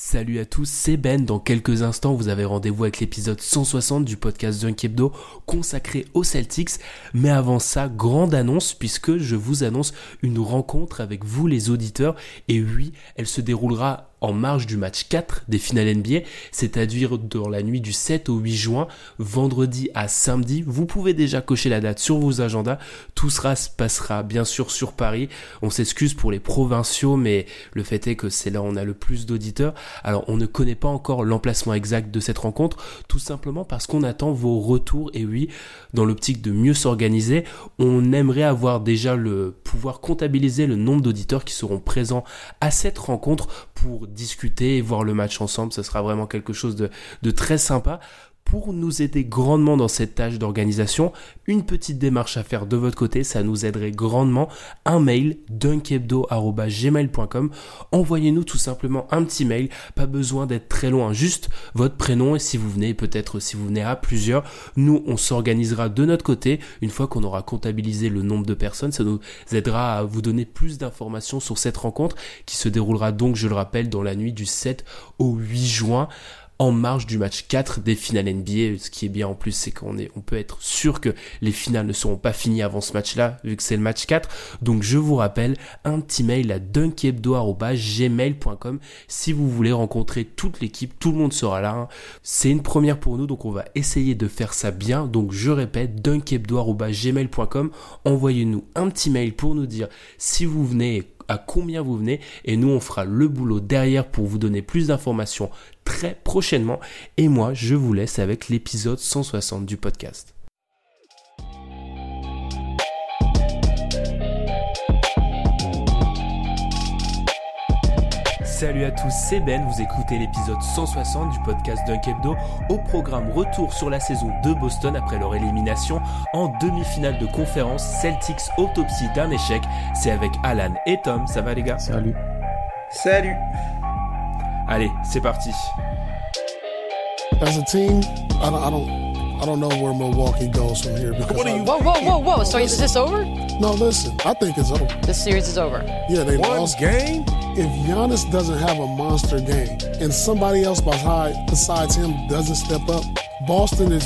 Salut à tous, c'est Ben. Dans quelques instants, vous avez rendez-vous avec l'épisode 160 du podcast Dunk Hebdo consacré aux Celtics. Mais avant ça, grande annonce puisque je vous annonce une rencontre avec vous les auditeurs. Et oui, elle se déroulera en marge du match 4 des finales NBA, c'est-à-dire dans la nuit du 7 au 8 juin, vendredi à samedi. Vous pouvez déjà cocher la date sur vos agendas. Tout sera se passera bien sûr sur Paris. On s'excuse pour les provinciaux, mais le fait est que c'est là où on a le plus d'auditeurs. Alors on ne connaît pas encore l'emplacement exact de cette rencontre, tout simplement parce qu'on attend vos retours. Et oui, dans l'optique de mieux s'organiser, on aimerait avoir déjà le pouvoir comptabiliser le nombre d'auditeurs qui seront présents à cette rencontre pour discuter et voir le match ensemble. Ce sera vraiment quelque chose de, de très sympa pour nous aider grandement dans cette tâche d'organisation, une petite démarche à faire de votre côté, ça nous aiderait grandement. Un mail dunkebdo.gmail.com Envoyez-nous tout simplement un petit mail, pas besoin d'être très loin, juste votre prénom et si vous venez, peut-être si vous venez à plusieurs, nous on s'organisera de notre côté. Une fois qu'on aura comptabilisé le nombre de personnes, ça nous aidera à vous donner plus d'informations sur cette rencontre qui se déroulera donc, je le rappelle, dans la nuit du 7 au 8 juin en marge du match 4 des finales NBA. Ce qui est bien en plus, c'est qu'on est, on peut être sûr que les finales ne seront pas finies avant ce match-là, vu que c'est le match 4. Donc je vous rappelle, un petit mail à dunkebdo.gmail.com si vous voulez rencontrer toute l'équipe, tout le monde sera là. Hein. C'est une première pour nous, donc on va essayer de faire ça bien. Donc je répète, dunkebdo.gmail.com. Envoyez-nous un petit mail pour nous dire si vous venez à combien vous venez et nous on fera le boulot derrière pour vous donner plus d'informations très prochainement. Et moi, je vous laisse avec l'épisode 160 du podcast. Salut à tous, c'est Ben, vous écoutez l'épisode 160 du podcast Dunk Hebdo au programme Retour sur la saison de Boston après leur élimination en demi-finale de conférence Celtics autopsie d'un échec. C'est avec Alan et Tom, ça va les gars? Salut. Salut. Allez, c'est parti. As a team, I don't, I don't, I don't know where Milwaukee goes from here. Because what are you? Whoa, whoa, whoa, whoa! So is this over? No, listen. I think it's over. This series is over. Yeah, they One lost. game. If Giannis doesn't have a monster game and somebody else beside, besides him doesn't step up, Boston.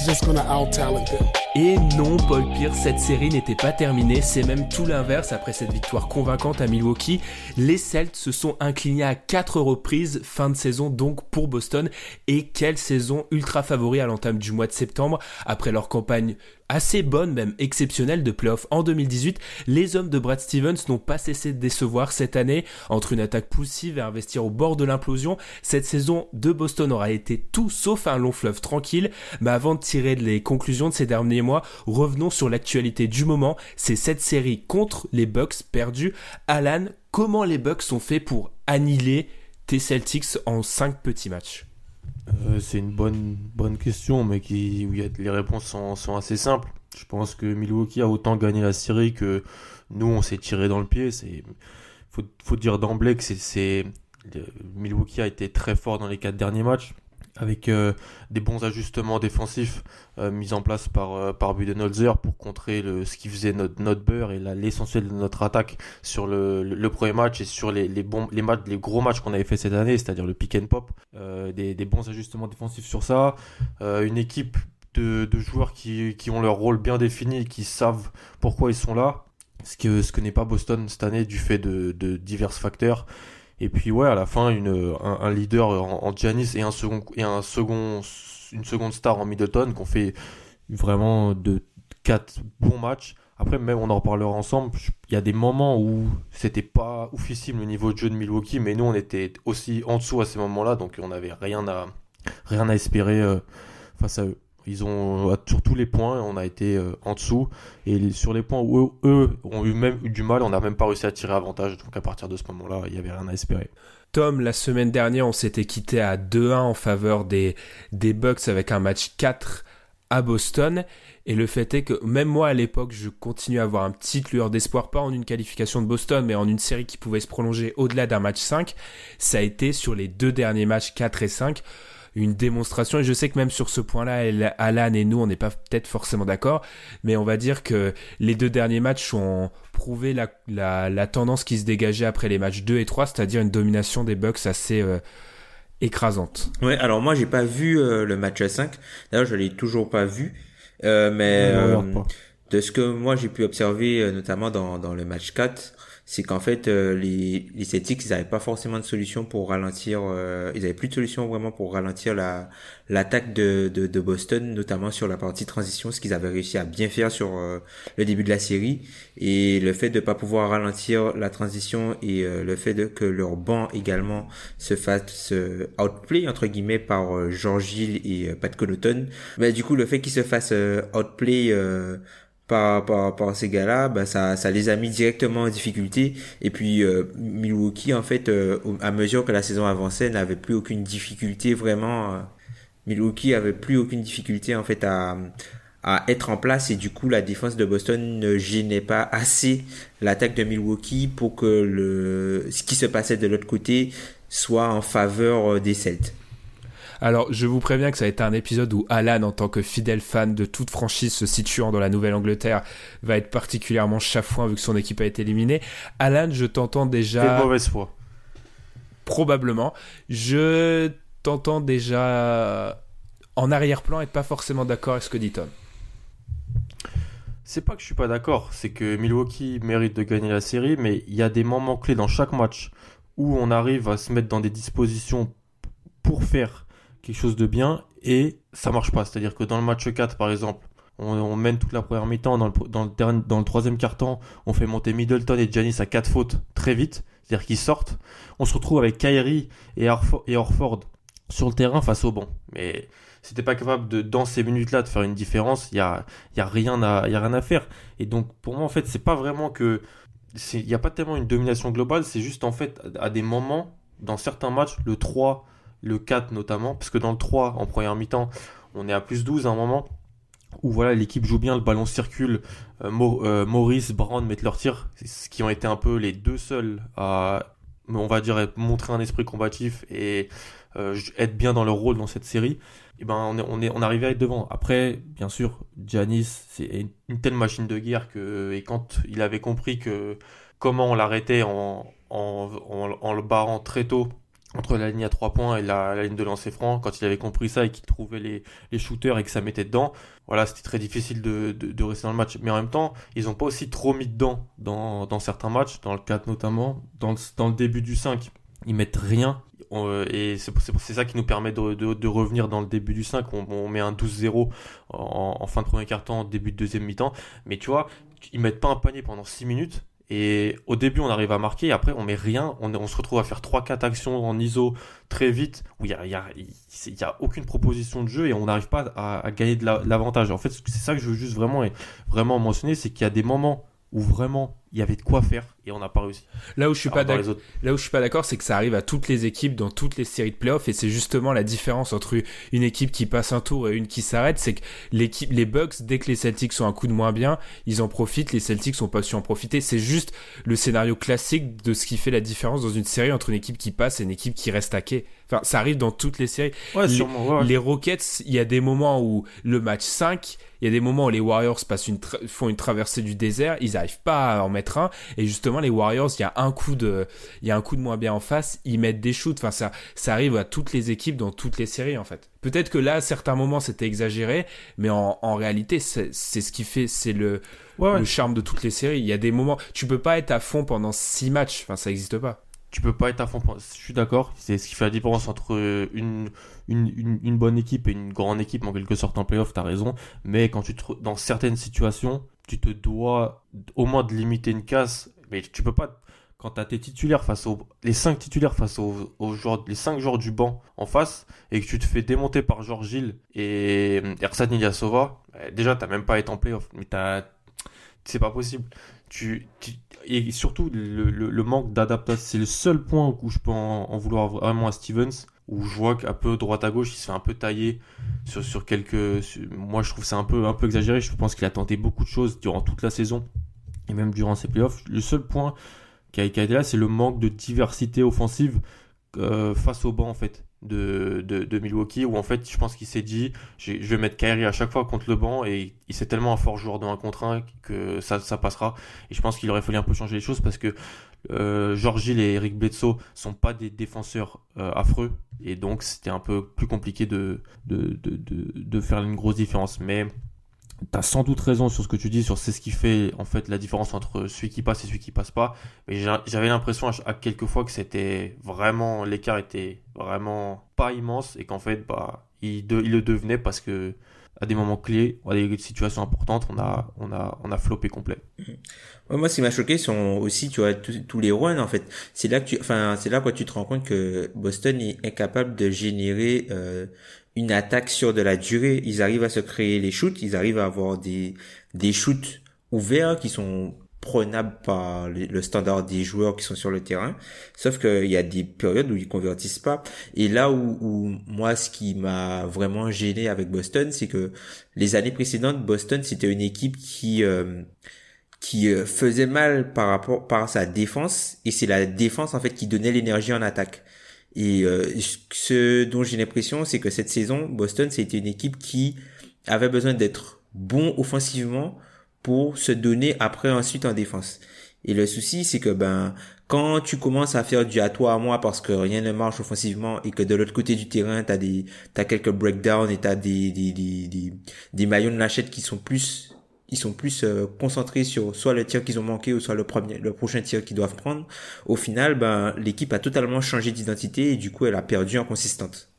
Et non, Paul Pierce, cette série n'était pas terminée, c'est même tout l'inverse après cette victoire convaincante à Milwaukee. Les Celts se sont inclinés à quatre reprises, fin de saison donc pour Boston. Et quelle saison ultra favori à l'entame du mois de septembre, après leur campagne assez bonne, même exceptionnelle de playoff en 2018, les hommes de Brad Stevens n'ont pas cessé de décevoir cette année. Entre une attaque poussive et investir au bord de l'implosion, cette saison de Boston aura été tout sauf un long fleuve tranquille. Mais avant de tirer les conclusions de ces derniers mois, revenons sur l'actualité du moment. C'est cette série contre les Bucks perdue. Alan, comment les Bucks sont faits pour annihiler tes Celtics en 5 petits matchs? Euh, c'est une bonne, bonne question, mais qui, où les réponses sont, assez simples. Je pense que Milwaukee a autant gagné la série que nous, on s'est tiré dans le pied. C'est, faut, faut dire d'emblée que c'est, Milwaukee a été très fort dans les quatre derniers matchs avec euh, des bons ajustements défensifs euh, mis en place par, euh, par Budenholzer pour contrer le, ce qui faisait notre, notre beurre et l'essentiel de notre attaque sur le, le, premier match et sur les, les, bons, les, matchs, les gros matchs qu'on avait fait cette année, c'est-à-dire le pick and pop. Euh, des, des, bons ajustements défensifs sur ça. Une équipe de, de, joueurs qui, qui ont leur rôle bien défini, qui savent pourquoi ils sont là. Ce que, ce que n'est pas Boston cette année du fait de, de divers facteurs. Et puis ouais, à la fin, une, un, leader en, en Giannis et un second et un second une seconde star en Middleton qu'on fait vraiment de quatre bons matchs. Après, même on en reparlera ensemble. Il y a des moments où c'était pas oufissime le niveau de jeu de Milwaukee, mais nous on était aussi en dessous à ces moments-là, donc on n'avait rien à rien à espérer euh, face à eux. Ils ont sur tous les points, on a été euh, en dessous et sur les points où eux, ont eu même eu du mal, on n'a même pas réussi à tirer avantage. Donc à partir de ce moment-là, il y avait rien à espérer. Tom, la semaine dernière, on s'était quitté à 2-1 en faveur des, des Bucks avec un match 4 à Boston. Et le fait est que même moi à l'époque, je continue à avoir un petit lueur d'espoir, pas en une qualification de Boston, mais en une série qui pouvait se prolonger au-delà d'un match 5. Ça a été sur les deux derniers matchs 4 et 5 une démonstration. Et je sais que même sur ce point-là, Alan et nous, on n'est pas peut-être forcément d'accord, mais on va dire que les deux derniers matchs ont prouvé la, la, tendance qui se dégageait après les matchs 2 et 3, c'est-à-dire une domination des Bucks assez euh, écrasante. Ouais, alors moi, j'ai pas vu euh, le match 5. D'ailleurs, je l'ai toujours pas vu. Euh, mais euh, de ce que moi j'ai pu observer, euh, notamment dans, dans le match 4, c'est qu'en fait les, les Celtics ils n'avaient pas forcément de solution pour ralentir ils avaient plus de solution vraiment pour ralentir la l'attaque de, de, de, Boston notamment sur la partie transition ce qu'ils avaient réussi à bien faire sur le début de la série. Et le fait de pas pouvoir ralentir la transition et le fait de que leur banc également se fasse outplay entre guillemets par George Hill et Pat Connaughton mais du coup le fait qu'ils se fassent outplay par, par, par ces gars-là, bah ça, ça les a mis directement en difficulté. Et puis euh, Milwaukee, en fait, euh, à mesure que la saison avançait, n'avait plus aucune difficulté vraiment. Euh, Milwaukee avait plus aucune difficulté en fait à, être en place et du coup la défense de Boston ne gênait pas assez l'attaque de Milwaukee pour que le ce qui se passait de l'autre côté soit en faveur des Celtes. Alors, je vous préviens que ça a été un épisode où Alan, en tant que fidèle fan de toute franchise se situant dans la Nouvelle-Angleterre, va être particulièrement chafouin vu que son équipe a été éliminée. Alan, je t'entends déjà. De mauvaise foi. Probablement. Je t'entends déjà en arrière-plan et pas forcément d'accord avec ce que dit Tom. C'est pas que je suis pas d'accord, c'est que Milwaukee mérite de gagner la série, mais il y a des moments clés dans chaque match où on arrive à se mettre dans des dispositions pour faire quelque chose de bien et ça marche pas. C'est-à-dire que dans le match 4, par exemple, on, mène toute la première mi-temps, dans le, dans, le, troisième quart-temps, on fait monter Middleton et Janis à quatre fautes très vite, c'est-à-dire qu'ils sortent. On se retrouve avec Kyrie et, et Orford sur le terrain face au banc. Mais si t'es pas capable de, dans ces minutes-là, de faire une différence, il y a, y a rien à, y a rien à faire. Et donc, pour moi, en fait, c'est pas vraiment que, il n'y a pas tellement une domination globale, c'est juste, en fait, à des moments, dans certains matchs, le 3, le 4 notamment, parce que dans le 3, en première mi-temps, on est à plus 12 à un moment, où voilà, l'équipe joue bien, le ballon circule, euh, euh, Maurice, Brown mettent leur tir, ce qui ont été un peu les deux seuls à, on va dire, montrer un esprit combatif et euh, être bien dans leur rôle dans cette série. Et ben on est, on arrivé à être devant. Après, bien sûr, Janis, c'est une telle machine de guerre que et quand il avait compris que comment on l'arrêtait en le barrant très tôt entre la ligne à 3 points et la, ligne de lancer franc, quand il avait compris ça et qu'il trouvait les, shooters et que ça mettait dedans, voilà, c'était très difficile de, rester dans le match. Mais en même temps, ils n'ont pas aussi trop mis dedans dans, certains matchs, dans le 4 notamment, dans le, début du 5. Ils mettent rien. et c'est ça qui nous permet de, revenir dans le début du 5. On, on met un 12-0 en, en, fin de premier quart-temps, début de deuxième mi-temps. Mais tu vois, ils mettent pas un panier pendant 6 minutes et au début, on arrive à marquer, après, on met rien. On, se retrouve à faire 3-4 actions en ISO très vite, où il n'y a, y a, aucune proposition de jeu, et on n'arrive pas à, à, gagner de l'avantage. En fait, c'est ça que je veux juste vraiment, vraiment mentionner, c'est qu'il y a des moments où vraiment il y avait de quoi faire et on n'a pas réussi. Là où je suis pas d'accord, là où je suis pas d'accord, c'est que ça arrive à toutes les équipes dans toutes les séries de playoffs et c'est justement la différence entre une équipe qui passe un tour et une qui s'arrête, c'est que l'équipe, les Bucks, dès que les Celtics sont un coup de moins bien, ils en profitent, les Celtics sont pas su en profiter. C'est juste le scénario classique de ce qui fait la différence dans une série entre une équipe qui passe et une équipe qui reste hackée. Enfin, ça arrive dans toutes les séries. Ouais, sûrement, les, les Rockets, il y a des moments où le match 5, il y a des moments où les Warriors passent une font une traversée du désert, ils n'arrivent pas à en mettre un. Et justement, les Warriors, il y a un coup de, il y a un coup de moins bien en face, ils mettent des shoots. Enfin, ça, ça arrive à toutes les équipes dans toutes les séries en fait. Peut-être que là, à certains moments, c'était exagéré, mais en, en réalité, c'est ce qui fait, c'est le, le charme de toutes les séries. Il y a des moments, tu peux pas être à fond pendant six matchs. Enfin, ça n'existe pas tu peux pas être à fond. Je suis d'accord. C'est ce qui fait la différence entre une, une, une, bonne équipe et une grande équipe, en quelque sorte, en playoff, as raison. Mais quand tu te, dans certaines situations, tu te dois au moins de limiter une casse. Mais tu peux pas, quand t'as tes titulaires face aux les cinq titulaires face aux, aux joueurs les cinq joueurs du banc en face et que tu te fais démonter par Georges Gilles et Ersan Ilyasova, bah, déjà t'as même pas été en playoff, mais t'as c'est pas possible. Tu, et surtout le, le, manque d'adaptation, c'est le seul point où je peux en, vouloir vraiment à Stevens où je vois qu'un peu droite à gauche, il se fait un peu tailler sur, sur quelques. moi, je trouve c'est un peu un peu exagéré. Je pense qu'il a tenté beaucoup de choses durant toute la saison et même durant ses playoffs. Le seul point qui a, été là, c'est le manque de diversité offensive euh, face au banc en fait de, de, Milwaukee où en fait je pense qu'il s'est dit je vais mettre Kyrie à chaque fois contre le banc et il c'est tellement un fort joueur de 1 contre 1 que ça, ça passera et je pense qu'il aurait fallu un peu changer les choses parce que euh, George et Eric Bledsoe sont pas des défenseurs euh, affreux et donc c'était un peu plus compliqué de de, de, de, faire une grosse différence mais T'as sans doute raison sur ce que tu dis, sur c'est ce qui fait en fait la différence entre celui qui passe et celui qui passe pas. Mais j'avais l'impression à, quelques fois que c'était vraiment l'écart était vraiment pas immense et qu'en fait bah il, le devenait parce que à des moments clés, à des situations importantes, on a on a on a floppé complet. moi, ce qui m'a choqué sont aussi tu vois tous les runs en fait. C'est là que tu enfin c'est là quoi tu te rends compte que Boston est incapable de générer euh, une attaque sur de la durée. Ils arrivent à se créer les shoots, ils arrivent à avoir des, des shoots ouverts qui sont prenables par le standard des joueurs qui sont sur le terrain. Sauf qu'il y a des périodes où ils convertissent pas. Et là où, où moi, ce qui m'a vraiment gêné avec Boston, c'est que les années précédentes, Boston, c'était une équipe qui... Euh, qui euh, faisait mal par rapport par sa défense et c'est la défense en fait qui donnait l'énergie en attaque. Et euh, ce dont j'ai l'impression, c'est que cette saison, Boston, c'était une équipe qui avait besoin d'être bon offensivement pour se donner après ensuite en défense. Et le souci, c'est que ben quand tu commences à faire du à toi à moi parce que rien ne marche offensivement et que de l'autre côté du terrain t'as des t'as quelques breakdowns et t'as des des des des, des maillons de lâchette qui sont plus ils sont plus euh, concentrés sur soit le tir qu'ils ont manqué ou soit le premier, le prochain tir qu'ils doivent prendre. Au final, ben, l'équipe a totalement changé d'identité et du coup, elle a perdu en consistance.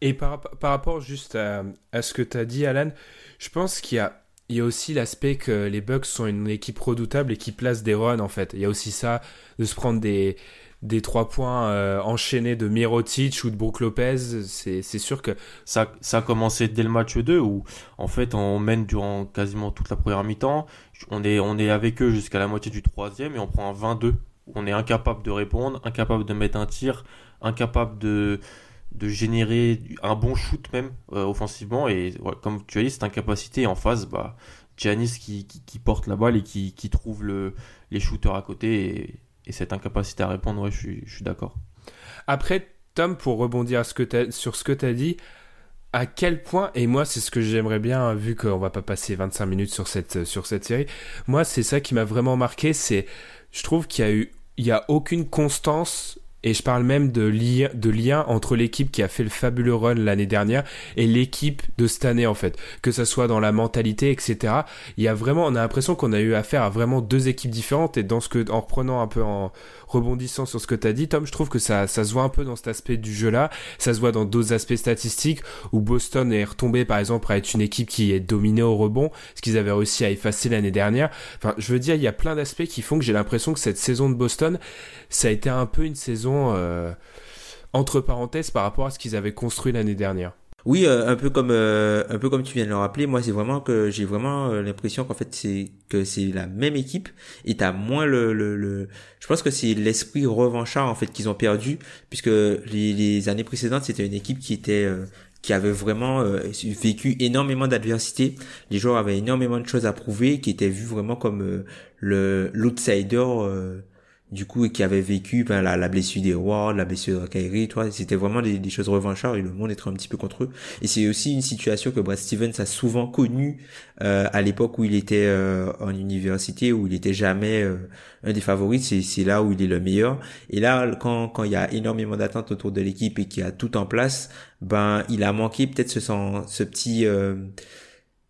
Et par, par rapport juste à, à ce que tu as dit, Alan, je pense qu'il y a, il y a aussi l'aspect que les Bucks sont une équipe redoutable et qui place des runs, en fait. Il y a aussi ça, de se prendre des, des trois points euh, enchaînés de Mirotic ou de Brook Lopez, c'est sûr que... Ça, ça a commencé dès le match 2 où en fait on mène durant quasiment toute la première mi-temps, on est, on est avec eux jusqu'à la moitié du troisième et on prend un 22. On est incapable de répondre, incapable de mettre un tir, incapable de, de générer un bon shoot même euh, offensivement et comme tu as dit cette incapacité en face bah Giannis qui, qui, porte la balle et qui, qui trouve le, les shooters à côté et et cette incapacité à répondre, ouais, je suis, d'accord. Après, Tom, pour rebondir sur ce que tu as dit, à quel point, et moi c'est ce que j'aimerais bien, vu qu'on va pas passer 25 minutes sur cette, sur cette série, moi c'est ça qui m'a vraiment marqué, c'est, je trouve qu'il y a eu, il y a aucune constance et je parle même de de lien entre l'équipe qui a fait le fabuleux run l'année dernière et l'équipe de cette année en fait. Que ça soit dans la mentalité, etc. Il y a vraiment, on a l'impression qu'on a eu affaire à vraiment deux équipes différentes et dans ce que, en reprenant un peu en, rebondissant sur ce que tu as dit, Tom, je trouve que ça, ça se voit un peu dans cet aspect du jeu-là. Ça se voit dans d'autres aspects statistiques où Boston est retombé, par exemple, à être une équipe qui est dominée au rebond, ce qu'ils avaient réussi à effacer l'année dernière. Enfin, je veux dire, il y a plein d'aspects qui font que j'ai l'impression que cette saison de Boston, ça a été un peu une saison euh, entre parenthèses par rapport à ce qu'ils avaient construit l'année dernière. Oui, euh, un peu comme euh, un peu comme tu viens de le rappeler, moi c'est vraiment que j'ai vraiment euh, l'impression qu'en fait c'est que c'est la même équipe et t'as moins le, le, je pense que c'est l'esprit revanchard en fait qu'ils ont perdu puisque les, les années précédentes c'était une équipe qui était qui avait vraiment vécu énormément d'adversité. Les joueurs avaient énormément de choses à prouver, qui étaient vus vraiment comme le l'outsider du coup et qui avait vécu ben, la, la blessure des Ward, la blessure de Kyrie, toi, c'était vraiment des, des, choses revanchards et le monde était un petit peu contre eux. Et c'est aussi une situation que Brad Stevens a souvent connue euh, à l'époque où il était euh, en université, où il était jamais euh, un des favoris, c'est, là où il est le meilleur. Et là, quand quand il y a énormément d'attentes autour de l'équipe et qu'il y a tout en place, ben il a manqué peut-être ce ce petit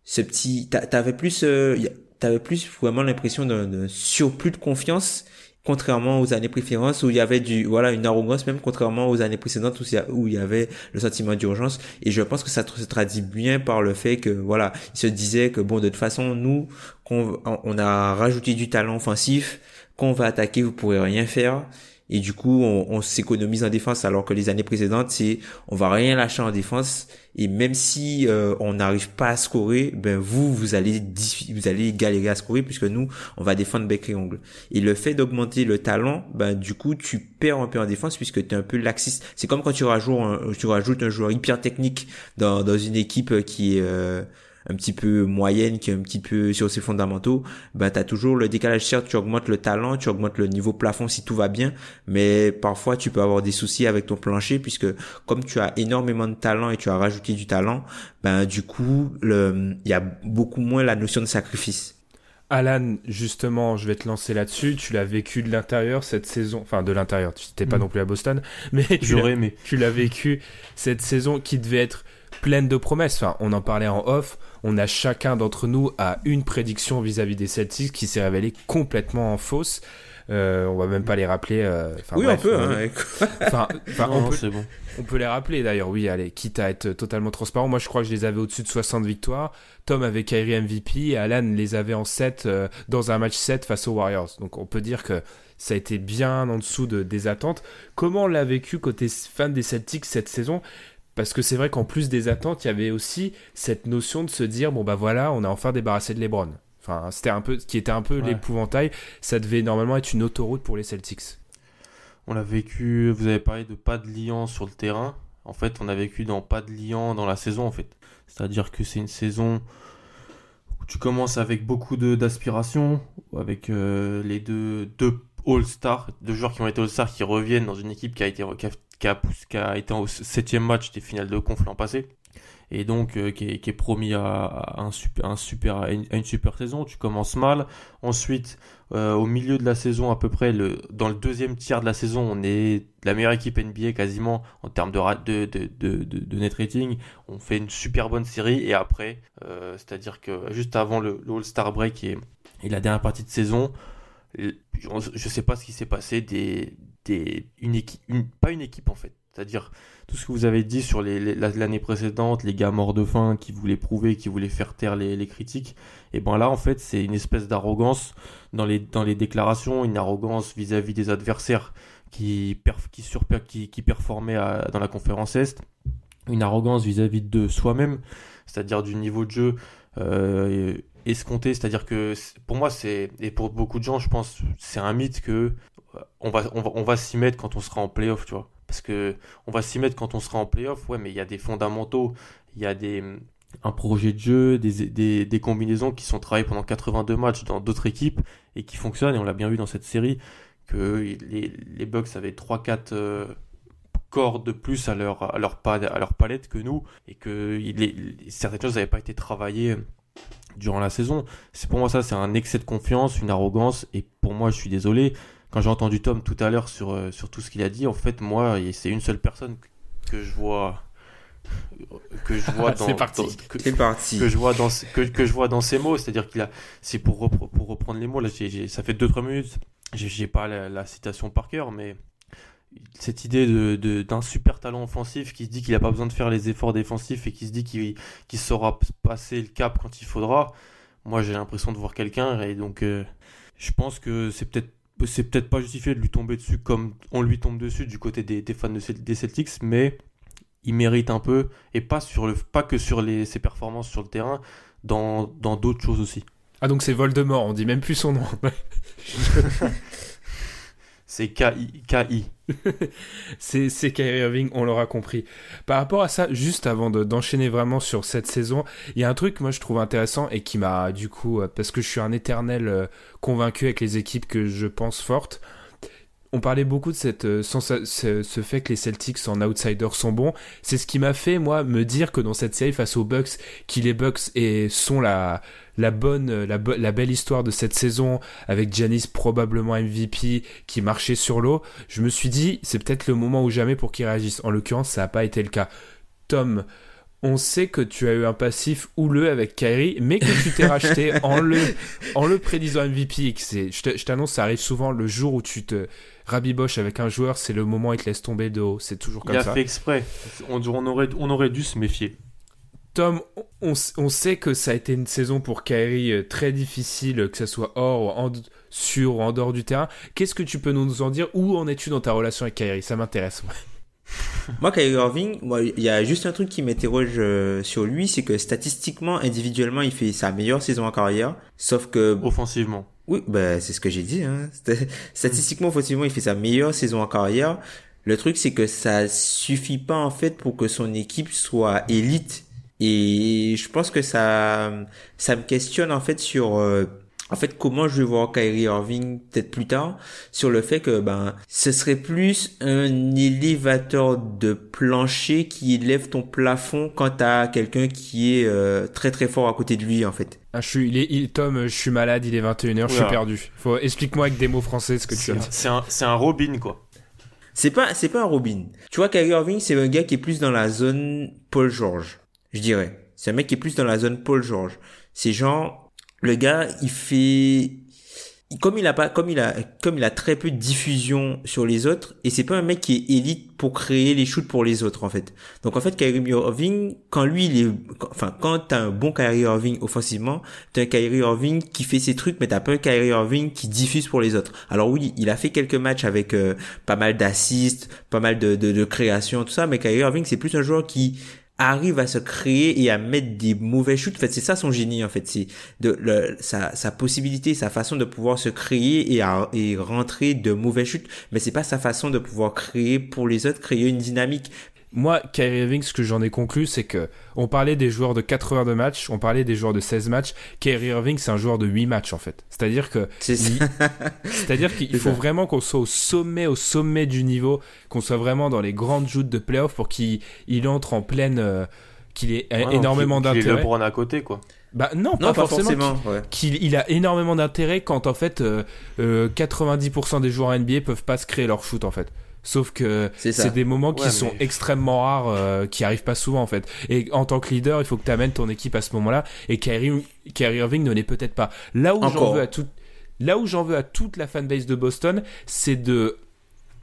ce petit t'avais plus t'avais plus vraiment l'impression d'un surplus de confiance contrairement aux années préférences où il y avait du voilà une arrogance même contrairement aux années précédentes où, il y avait le sentiment d'urgence et je pense que ça se traduit bien par le fait que voilà il se disait que bon de toute façon nous qu'on on a rajouté du talent offensif quand on va attaquer, vous pourrez rien faire. Et du coup, on, on s'économise en défense, alors que les années précédentes, c'est on va rien lâcher en défense. Et même si euh, on n'arrive pas à scorer, ben vous, vous allez vous allez galérer à scorer puisque nous, on va défendre bec et ongle. Et le fait d'augmenter le talent, ben du coup, tu perds un peu en défense puisque tu es un peu laxiste. C'est comme quand tu rajoutes un, joueur hyper technique dans, dans une équipe qui est euh, un petit peu moyenne, qui est un petit peu sur ses fondamentaux, ben tu as toujours le décalage. Certes, tu augmentes le talent, tu augmentes le niveau plafond si tout va bien, mais parfois tu peux avoir des soucis avec ton plancher puisque comme tu as énormément de talent et tu as rajouté du talent, ben du coup, il y a beaucoup moins la notion de sacrifice. Alan, justement, je vais te lancer là-dessus. Tu l'as vécu de l'intérieur cette saison, enfin de l'intérieur. Tu n'étais pas mm. non plus à Boston, mais tu l'as vécu cette saison qui devait être pleine de promesses. Enfin, on en parlait en off. On a chacun d'entre nous a une prédiction vis-à-vis des Celtics qui s'est révélée complètement fausse. Euh, on va même pas les rappeler. Euh, oui, on peut. Hein, on, peut on peut les rappeler d'ailleurs. Oui, allez, quitte à être totalement transparent. Moi, je crois que je les avais au-dessus de 60 victoires. Tom avait Kyrie MVP et Alan les avait en 7 euh, dans un match 7 face aux Warriors. Donc, on peut dire que ça a été bien en dessous de, des attentes. Comment on l'a vécu côté fan des Celtics cette saison? Parce que c'est vrai qu'en plus des attentes, il y avait aussi cette notion de se dire bon bah voilà, on a enfin débarrassé de LeBron. Enfin, c'était un peu, qui était un peu l'épouvantail. Ça devait normalement être une autoroute pour les Celtics. On l'a vécu. Vous avez parlé de pas de liant sur le terrain. En fait, on a vécu dans pas de liant dans la saison en fait. C'est-à-dire que c'est une saison où tu commences avec beaucoup d'aspiration, avec euh, les deux, deux All-Stars, deux joueurs qui ont été All-Stars qui reviennent dans une équipe qui a été qui a, qui a été au septième match des finales de conf l'an passé et donc euh, qui, est, promis à, un super, un super, à une, super saison. Tu commences mal. Ensuite, euh, au milieu de la saison, à peu près, le, dans le deuxième tiers de la saison, on est la meilleure équipe NBA quasiment en termes de, de, de, de, de net rating. On fait une super bonne série et après, euh, c'est-à-dire que juste avant le, All-Star Break et, et la dernière partie de saison, je sais pas ce qui s'est passé, des, pas une équipe en fait. C'est-à-dire tout ce que vous avez dit sur l'année précédente, les gars morts de faim qui voulaient prouver, qui voulaient faire taire les, critiques. Et ben là, en fait, c'est une espèce d'arrogance dans les, déclarations, une arrogance vis-à-vis des adversaires qui performaient dans la conférence Est, une arrogance vis-à-vis de soi-même, c'est-à-dire du niveau de jeu. Euh, escompté, c'est-à-dire que pour moi c'est et pour beaucoup de gens je pense c'est un mythe que euh, on va s'y mettre quand on sera en playoff, tu vois. Parce que on va s'y mettre quand on sera en playoff, ouais, mais il y a des fondamentaux, il y a des un projet de jeu, des, combinaisons qui sont travaillées pendant 82 matchs dans d'autres équipes et qui fonctionnent, et on l'a bien vu dans cette série, que les, les Bucks avaient 3-4 euh, corps de plus à leur, à, leur, à leur palette que nous, et que certaines choses n'avaient pas été travaillées durant la saison. C'est pour moi ça, c'est un excès de confiance, une arrogance, et pour moi, je suis désolé, quand j'ai entendu Tom tout à l'heure sur, euh, sur tout ce qu'il a dit, en fait, moi, c'est une seule personne que je vois que je vois dans, parti. que, parti. que je vois dans que, que je vois dans ces mots c'est à dire qu'il a c'est pour pour reprendre les mots là ça fait 2-3 minutes j'ai pas la, citation par cœur mais cette idée de d'un super talent offensif qui se dit qu'il a pas besoin de faire les efforts défensifs et qui se dit qu'il saura passer le cap quand il faudra moi j'ai l'impression de voir quelqu'un et donc euh, je pense que c'est peut-être c'est peut-être pas justifié de lui tomber dessus comme on lui tombe dessus du côté des, fans des Celtics, mais il mérite un peu, et pas, sur le, pas que sur les, ses performances sur le terrain, dans d'autres choses aussi. Ah donc c'est Voldemort, on dit même plus son nom. C'est K-I. c'est Kyrie Irving, on l'aura compris. Par rapport à ça, juste avant d'enchaîner vraiment sur cette saison, il y a un truc moi je trouve intéressant et qui m'a du coup, euh, parce que je suis un éternel euh, convaincu avec les équipes que je pense fortes, on parlait beaucoup de cette, euh, ce, fait que les Celtics en outsider sont bons. C'est ce qui m'a fait, moi, me dire que dans cette série face aux Bucks, qui les Bucks et sont la, la bonne, la, la belle histoire de cette saison, avec Janis probablement MVP qui marchait sur l'eau, je me suis dit, c'est peut-être le moment ou jamais pour qu'ils réagissent. En l'occurrence, ça n'a pas été le cas. Tom, on sait que tu as eu un passif houleux avec Kyrie, mais que tu t'es racheté en le, en le prédisant MVP. Je t'annonce, ça arrive souvent le jour où tu te rabiboches avec un joueur, c'est le moment où il te laisse tomber de haut. C'est toujours comme ça. Il a fait exprès. On, aurait, on aurait dû se méfier. Tom, on, sait que ça a été une saison pour Kyrie euh, très difficile, que ce soit hors, en, sur ou en dehors du terrain. Qu'est-ce que tu peux nous en dire? Où en es-tu dans ta relation avec Kyrie Ça m'intéresse. moi, Kyrie Irving, il y a juste un truc qui m'interroge euh, sur lui, c'est que statistiquement, individuellement, il fait sa meilleure saison en carrière, sauf que offensivement. Oui, bah, c'est ce que j'ai dit. Hein. Statistiquement, offensivement, il fait sa meilleure saison en carrière. Le truc, c'est que ça suffit pas en fait pour que son équipe soit élite. Et je pense que ça, ça me questionne en fait sur euh, en fait, comment je vais voir Kyrie Irving peut-être plus tard sur le fait que ben ce serait plus un élévateur de plancher qui élève ton plafond quand t'as quelqu'un qui est euh, très très fort à côté de lui en fait. Ah, je suis, il est, Tom, je suis malade, il est 21h, je suis perdu. Faut explique-moi avec des mots français ce que tu as. C'est un, c'est un Robin quoi. C'est pas, c'est pas un Robin. Tu vois, Kyrie Irving, c'est un gars qui est plus dans la zone Paul George, je dirais. C'est un mec qui est plus dans la zone Paul George. C'est genre, le gars, il fait comme il a pas comme il a comme il a très peu de diffusion sur les autres et c'est pas un mec qui est élite pour créer les shoots pour les autres en fait. Donc en fait Kyrie Irving quand lui il est enfin quand t'as un bon Kyrie Irving offensivement, t'as un Kyrie Irving qui fait ses trucs mais t'as pas un Kyrie Irving qui diffuse pour les autres. Alors oui, il a fait quelques matchs avec euh, pas mal d'assists, pas mal de, de, de création tout ça mais Kyrie Irving c'est plus un joueur qui arrive à se créer et à mettre des mauvais shoots. En fait, c'est ça son génie, en fait. C'est de sa, possibilité, sa façon de pouvoir se créer et rentrer de mauvais shoots. Mais c'est pas sa façon de pouvoir créer pour les autres, créer une dynamique. Moi, Kyrie Irving, ce que j'en ai conclu, c'est que on parlait des joueurs de 80 de matchs, on parlait des joueurs de 16 matchs. Kyrie Irving, c'est un joueur de 8 matchs en fait. C'est-à-dire que c'est-à-dire qu'il faut vraiment qu'on soit au sommet au sommet du niveau, qu'on soit vraiment dans les grandes joutes de playoffs pour qu'il il entre en pleine euh, qu'il ait énormément d'intérêt. Qu'il ait LeBron à côté quoi. Bah non, pas, forcément. Qu'il il a énormément d'intérêt quand en fait 90% euh, euh, des joueurs NBA peuvent pas se créer leur shoot en fait. Sauf que c'est des moments qui sont extrêmement rares, euh, qui arrivent pas souvent en fait. Et en tant que leader, il faut que tu amènes ton équipe à ce moment-là. Et Kyrie, Irving ne l'est peut-être pas. Là où j'en veux à tout, là où j'en veux à toute la fanbase de Boston, c'est de,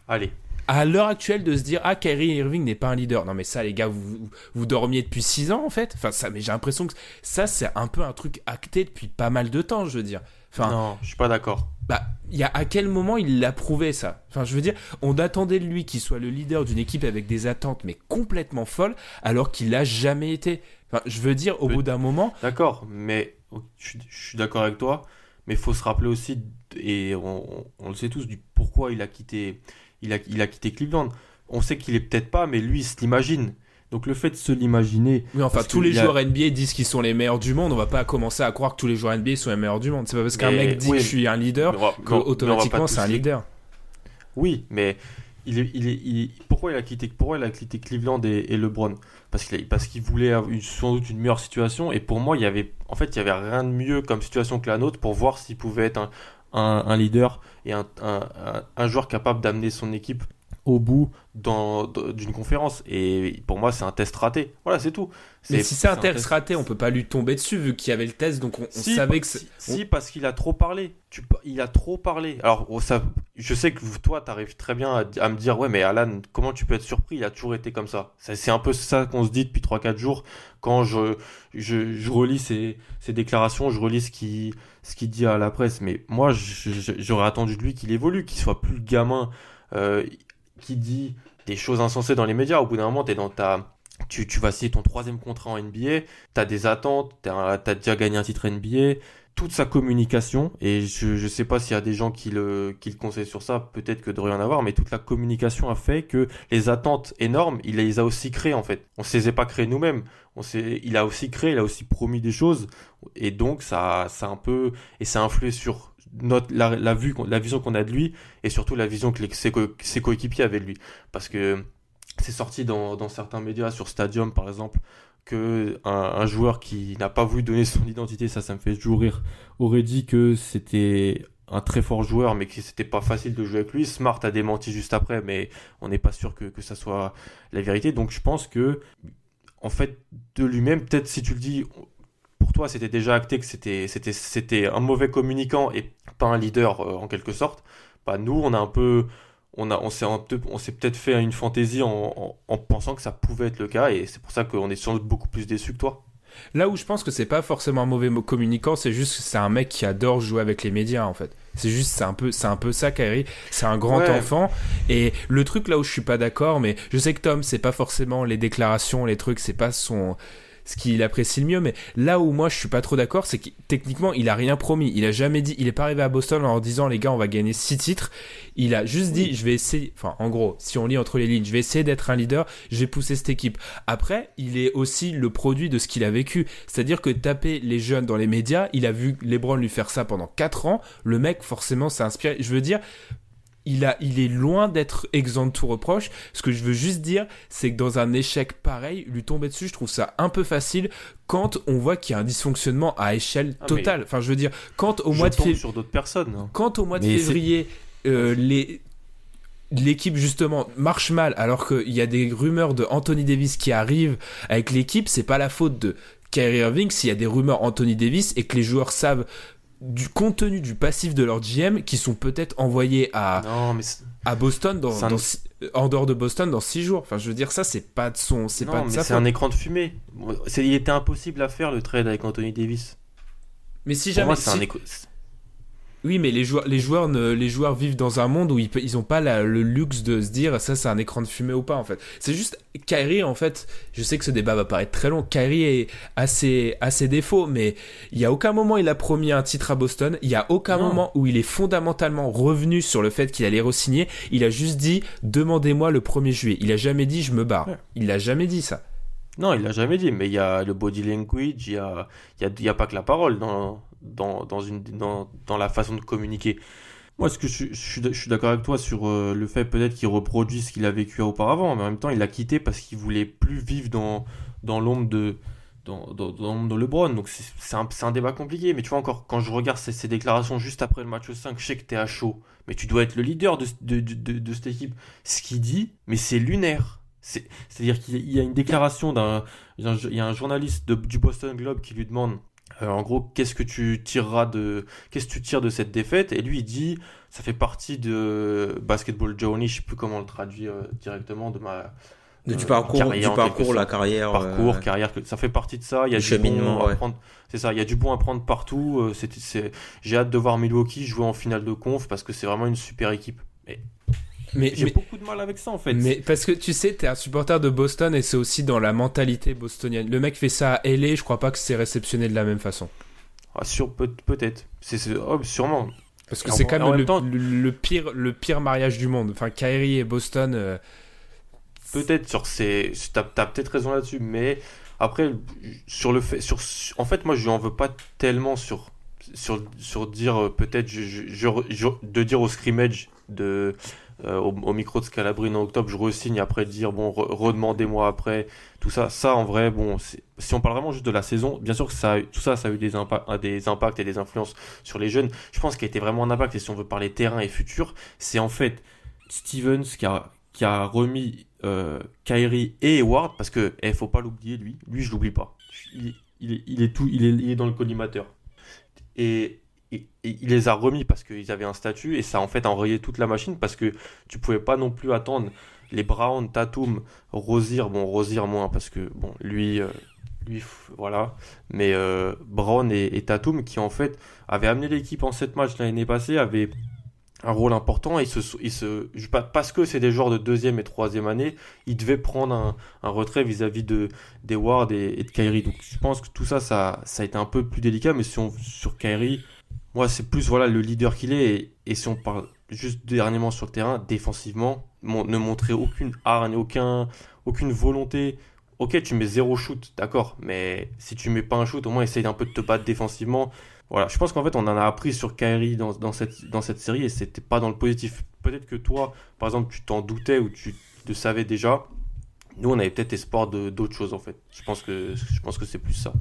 allez, à l'heure actuelle de se dire ah Kyrie Irving n'est pas un leader. Non mais ça les gars vous, vous dormiez depuis 6 ans en fait. Enfin ça mais j'ai l'impression que ça c'est un peu un truc acté depuis pas mal de temps je veux dire. Enfin, non, je suis pas d'accord. Bah, il y a à quel moment il l'a prouvé ça? Enfin, je veux dire, on attendait de lui qu'il soit le leader d'une équipe avec des attentes mais complètement folles, alors qu'il l'a jamais été. Enfin, je veux dire, au bout d'un moment. D'accord, mais je, suis d'accord avec toi, mais il faut se rappeler aussi, et on, le sait tous, du pourquoi il a quitté, il a, il a quitté Cleveland. On sait qu'il est peut-être pas, mais lui, il s'imagine. Donc le fait de se l'imaginer. Oui, enfin, tous les joueurs NBA disent qu'ils sont les meilleurs du monde. On va pas commencer à croire que tous les joueurs NBA sont les meilleurs du monde. C'est pas parce qu'un mec dit que je suis un leader qu'automatiquement c'est un leader. Oui, mais il est, il est, pourquoi il a quitté, pourquoi il a quitté Cleveland et, LeBron? Parce qu'il, parce qu'il voulait avoir sans doute une meilleure situation. Et pour moi, il y avait, en fait, il y avait rien de mieux comme situation que la nôtre pour voir s'il pouvait être un, un, leader et un, un, un joueur capable d'amener son équipe au bout d'une conférence. Et pour moi, c'est un test raté. Voilà, c'est tout. Mais si c'est un, test raté, on peut pas lui tomber dessus vu qu'il y avait le test, donc on, savait que. Si, parce qu'il a trop parlé. Tu, il a trop parlé. Alors, ça, je sais que toi, tu arrives très bien à, me dire, ouais, mais Alan, comment tu peux être surpris? Il a toujours été comme ça. C'est un peu ça qu'on se dit depuis 3-4 jours quand je, je, relis ses, déclarations, je relis ce qu'il ce dit à la presse. Mais moi, j'aurais attendu de lui qu'il évolue, qu'il soit plus gamin. Euh, qui dit des choses insensées dans les médias. Au bout d'un moment, dans ta... tu, tu vas signer ton troisième contrat en NBA, tu as des attentes, tu as, déjà gagné un titre NBA, toute sa communication, et je ne sais pas s'il y a des gens qui le, qui le conseillent sur ça, peut-être que de rien avoir, mais toute la communication a fait que les attentes énormes, il les a aussi créées en fait. On ne les a pas créées nous-mêmes. On il a aussi créé, il a aussi promis des choses, et donc ça, ça un peu, et ça a influé sur notre, la, vision qu'on a de lui et surtout la vision que ses, coéquipiers avaient de lui. Parce que c'est sorti dans, certains médias, sur Stadium par exemple, que un, joueur qui n'a pas voulu donner son identité, ça, ça me fait toujours rire, aurait dit que c'était un très fort joueur, mais que c'était pas facile de jouer avec lui. Smart a démenti juste après, mais on n'est pas sûr que ça soit la vérité. Donc je pense que, en fait, de lui-même, peut-être si tu le dis, toi c'était déjà acté que c'était c'était c'était un mauvais communicant et pas un leader euh, en quelque sorte, bah nous on a un peu on a on s'est on s'est peut-être fait une fantaisie en, en, pensant que ça pouvait être le cas et c'est pour ça qu'on est sans doute beaucoup plus déçu que toi. Là où je pense que c'est pas forcément un mauvais communicant, c'est juste que c'est un mec qui adore jouer avec les médias en fait. C'est juste, c'est un peu, c'est un peu ça, Kyrie. C'est un grand enfant. Et le truc là où je suis pas d'accord, mais je sais que Tom, c'est pas forcément les déclarations, les trucs, c'est pas son, ce qu'il apprécie le mieux. Mais là où moi je suis pas trop d'accord, c'est que techniquement il a rien promis. Il a jamais dit, il est pas arrivé à Boston en disant les gars on va gagner six titres. Il a juste dit je vais essayer, enfin en gros si on lit entre les lignes, je vais essayer d'être un leader, je vais pousser cette équipe. Après il est aussi le produit de ce qu'il a vécu. C'est-à-dire que taper les jeunes dans les médias, il a vu LeBron lui faire ça pendant 4 ans. Le mec forcément s'est inspiré. Je veux dire il, a, il est loin d'être exempt de tout reproche. Ce que je veux juste dire, c'est que dans un échec pareil, lui tomber dessus, je trouve ça un peu facile quand on voit qu'il y a un dysfonctionnement à échelle ah, totale. Enfin, je veux dire, quand au mois de février. sur d'autres personnes. Hein. Quand au mois de février, euh, les l'équipe justement marche mal alors qu'il y a des rumeurs de Anthony Davis qui arrivent avec l'équipe, c'est pas la faute de Kyrie Irving s'il y a des rumeurs Anthony Davis et que les joueurs savent du contenu du passif de leur GM qui sont peut-être envoyés à, à Boston dans, en dehors de Boston dans 6 jours. Enfin, je veux dire, ça, c'est pas de son. C'est pas de C'est un écran de fumée. Il était impossible à faire le trade avec Anthony Davis. Mais si jamais. Moi, un oui, mais les joueurs, les joueurs, ne, les joueurs vivent dans un monde où ils, ils ont pas le luxe de se dire ça c'est un écran de fumée ou pas en fait. C'est juste Kyrie en fait. Je sais que ce débat va paraître très long. Kyrie est assez assez défauts, mais il y a aucun moment il a promis un titre à Boston. Il y a aucun moment où il est fondamentalement revenu sur le fait qu'il allait re-signer. Il a juste dit demandez-moi le 1er juillet. Il a jamais dit je me barre. Il a jamais dit ça. Non, il l'a jamais dit, mais il y a le body language, il y a, il y a, pas que la parole dans, dans, dans, une, dans, dans la façon de communiquer. Moi, ce que je, je, suis d'accord avec toi sur euh, le fait peut-être qu'il reproduit ce qu'il a vécu auparavant, mais en même temps, il l'a quitté parce qu'il voulait plus vivre dans, dans l'ombre de dans, dans, dans, LeBron. Donc c'est un, un, débat compliqué. Mais tu vois encore, quand je regarde ces, déclarations juste après le match 5, je sais que t'es à chaud. Mais tu dois être le leader de, de, de, de cette équipe. Ce qu'il dit, mais c'est lunaire. C'est-à-dire qu'il y a une déclaration d'un... Il y a un journaliste du Boston Globe qui lui demande euh, en gros, qu'est-ce que tu tireras de, qu'est-ce que tu tires de cette défaite? Et lui, il dit, ça fait partie de Basketball Journey, je sais plus comment le traduire euh, directement de ma, du euh, parcours, du parcours, la carrière, parcours, carrière, ça fait partie de ça. Il y a du bon à prendre. C'est ça, il y a du bon à prendre partout. C'est, j'ai hâte de voir Milwaukee jouer en finale de conf parce que c'est vraiment une super équipe. Mais mais j'ai beaucoup de mal avec ça en fait. Mais parce que tu sais, t'es un supporter de Boston et c'est aussi dans la mentalité bostonienne. Le mec fait ça à LA, je crois pas que c'est réceptionné de la même façon. Ah, sur peut-être, c'est oh, sûrement. Parce que c'est quand même le, pire, le pire mariage du monde. Enfin, Kyrie et Boston. Euh, peut-être sur ces, t'as as, peut-être raison là-dessus, mais après sur le fait, sur, en fait, moi je lui en veux pas tellement sur sur, sur dire euh, peut-être de dire au scrimmage de euh, au, micro de Scalabrine en octobre, je resigne après dire bon redemandez-moi après tout ça. Ça en vrai bon si on parle vraiment juste de la saison, bien sûr que ça tout ça ça a eu des impacts des impacts et des influences sur les jeunes. Je pense qu'il a été vraiment un impact et si on veut parler terrain et futur, c'est en fait Stevens qui a qui a remis euh, Kyrie et Ward parce que eh, faut pas l'oublier lui, lui je l'oublie pas. Il, il, il, est tout il est, il est dans le collimateur. Et il les a remis parce qu'ils avaient un statut et ça en fait enrayé toute la machine parce que tu pouvais pas non plus attendre les Brown, Tatum, Rosier, bon Rosier moins parce que bon lui euh, lui voilà. Mais euh, Brown et, Tatum qui en fait avaient amené l'équipe en 7 matchs l'année passée avaient un rôle important. Et se, ils se parce que c'est des joueurs de deuxième et troisième année ils devaient prendre un, un retrait vis-à-vis de d'Eward et, et, de Kyrie. Donc je pense que tout ça ça ça a été un peu plus délicat. Mais sur Kyrie moi, c'est plus voilà le leader qu'il est. Et, si on parle juste dernièrement sur le terrain, défensivement, ne montrer aucune hargne, aucun, aucune volonté. Ok, tu mets zéro shoot, d'accord, mais si tu mets pas un shoot, au moins essaye un peu de te battre défensivement. Voilà, je pense qu'en fait, on en a appris sur Kyrie dans, cette, série et c'était pas dans le positif. Peut-être que toi, par exemple, tu t'en doutais ou tu le savais déjà. Nous, on avait peut-être espoir d'autres choses en fait. Je pense que c'est plus ça.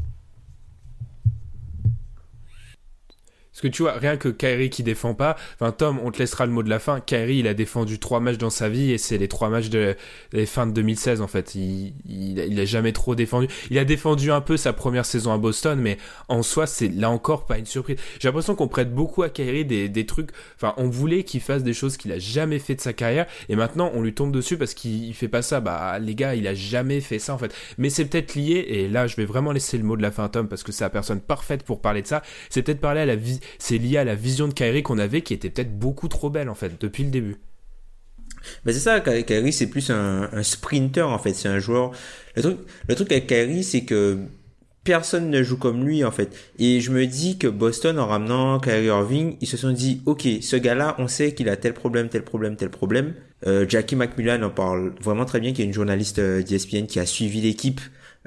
Parce que tu vois, rien que Kyrie qui défend pas, enfin Tom, on te laissera le mot de la fin. Kyrie, il a défendu trois matchs dans sa vie et c'est les trois matchs de les fins de 2016 en fait. Il, il, a jamais trop défendu. Il a défendu un peu sa première saison à Boston, mais en soi, c'est là encore pas une surprise. J'ai l'impression qu'on prête beaucoup à Kyrie des, des trucs. Enfin, on voulait qu'il fasse des choses qu'il a jamais fait de sa carrière et maintenant on lui tombe dessus parce qu'il fait pas ça. Bah les gars, il a jamais fait ça en fait. Mais c'est peut-être lié et là, je vais vraiment laisser le mot de la fin à Tom parce que c'est la personne parfaite pour parler de ça. C'est peut-être parler à la vie c'est lié à la vision de Kyrie qu'on avait qui était peut-être beaucoup trop belle en fait depuis le début. Mais c'est ça, Kyrie c'est plus un, un, sprinter en fait, c'est un joueur. Le truc, le truc avec Kyrie c'est que personne ne joue comme lui en fait. Et je me dis que Boston en ramenant Kyrie Irving, ils se sont dit ok, ce gars-là, on sait qu'il a tel problème, tel problème, tel problème. Euh, Jackie McMillan en parle vraiment très bien, qui est une journaliste euh, d'ESPN qui a suivi l'équipe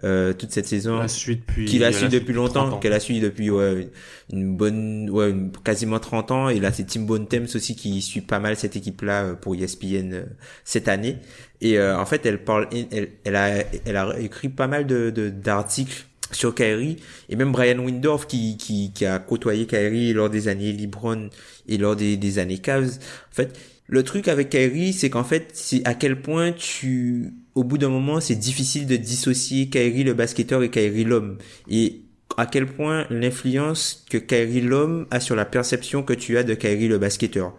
euh, toute cette saison. La suite depuis. Qu'il a suivi depuis longtemps, qu'elle a suivi depuis ouais, une bonne, ouais, quasiment 30 ans. Et là, c'est Tim Bontemps aussi qui suit pas mal cette équipe-là euh, pour ESPN euh, cette année. Et en fait, elle parle, elle, elle, a, elle a écrit pas mal de d'articles sur Kyrie et même Brian Windorf qui, qui, qui a côtoyé Kyrie lors des années LeBron et lors des, des années Cavs. En fait, le truc avec Kyrie, c'est qu'en fait, c'est à quel point tu, au bout d'un moment, c'est difficile de dissocier Kyrie le basketteur et Kyrie l'homme. Et à quel point l'influence que Kyrie l'homme a sur la perception que tu as de Kyrie le basketteur.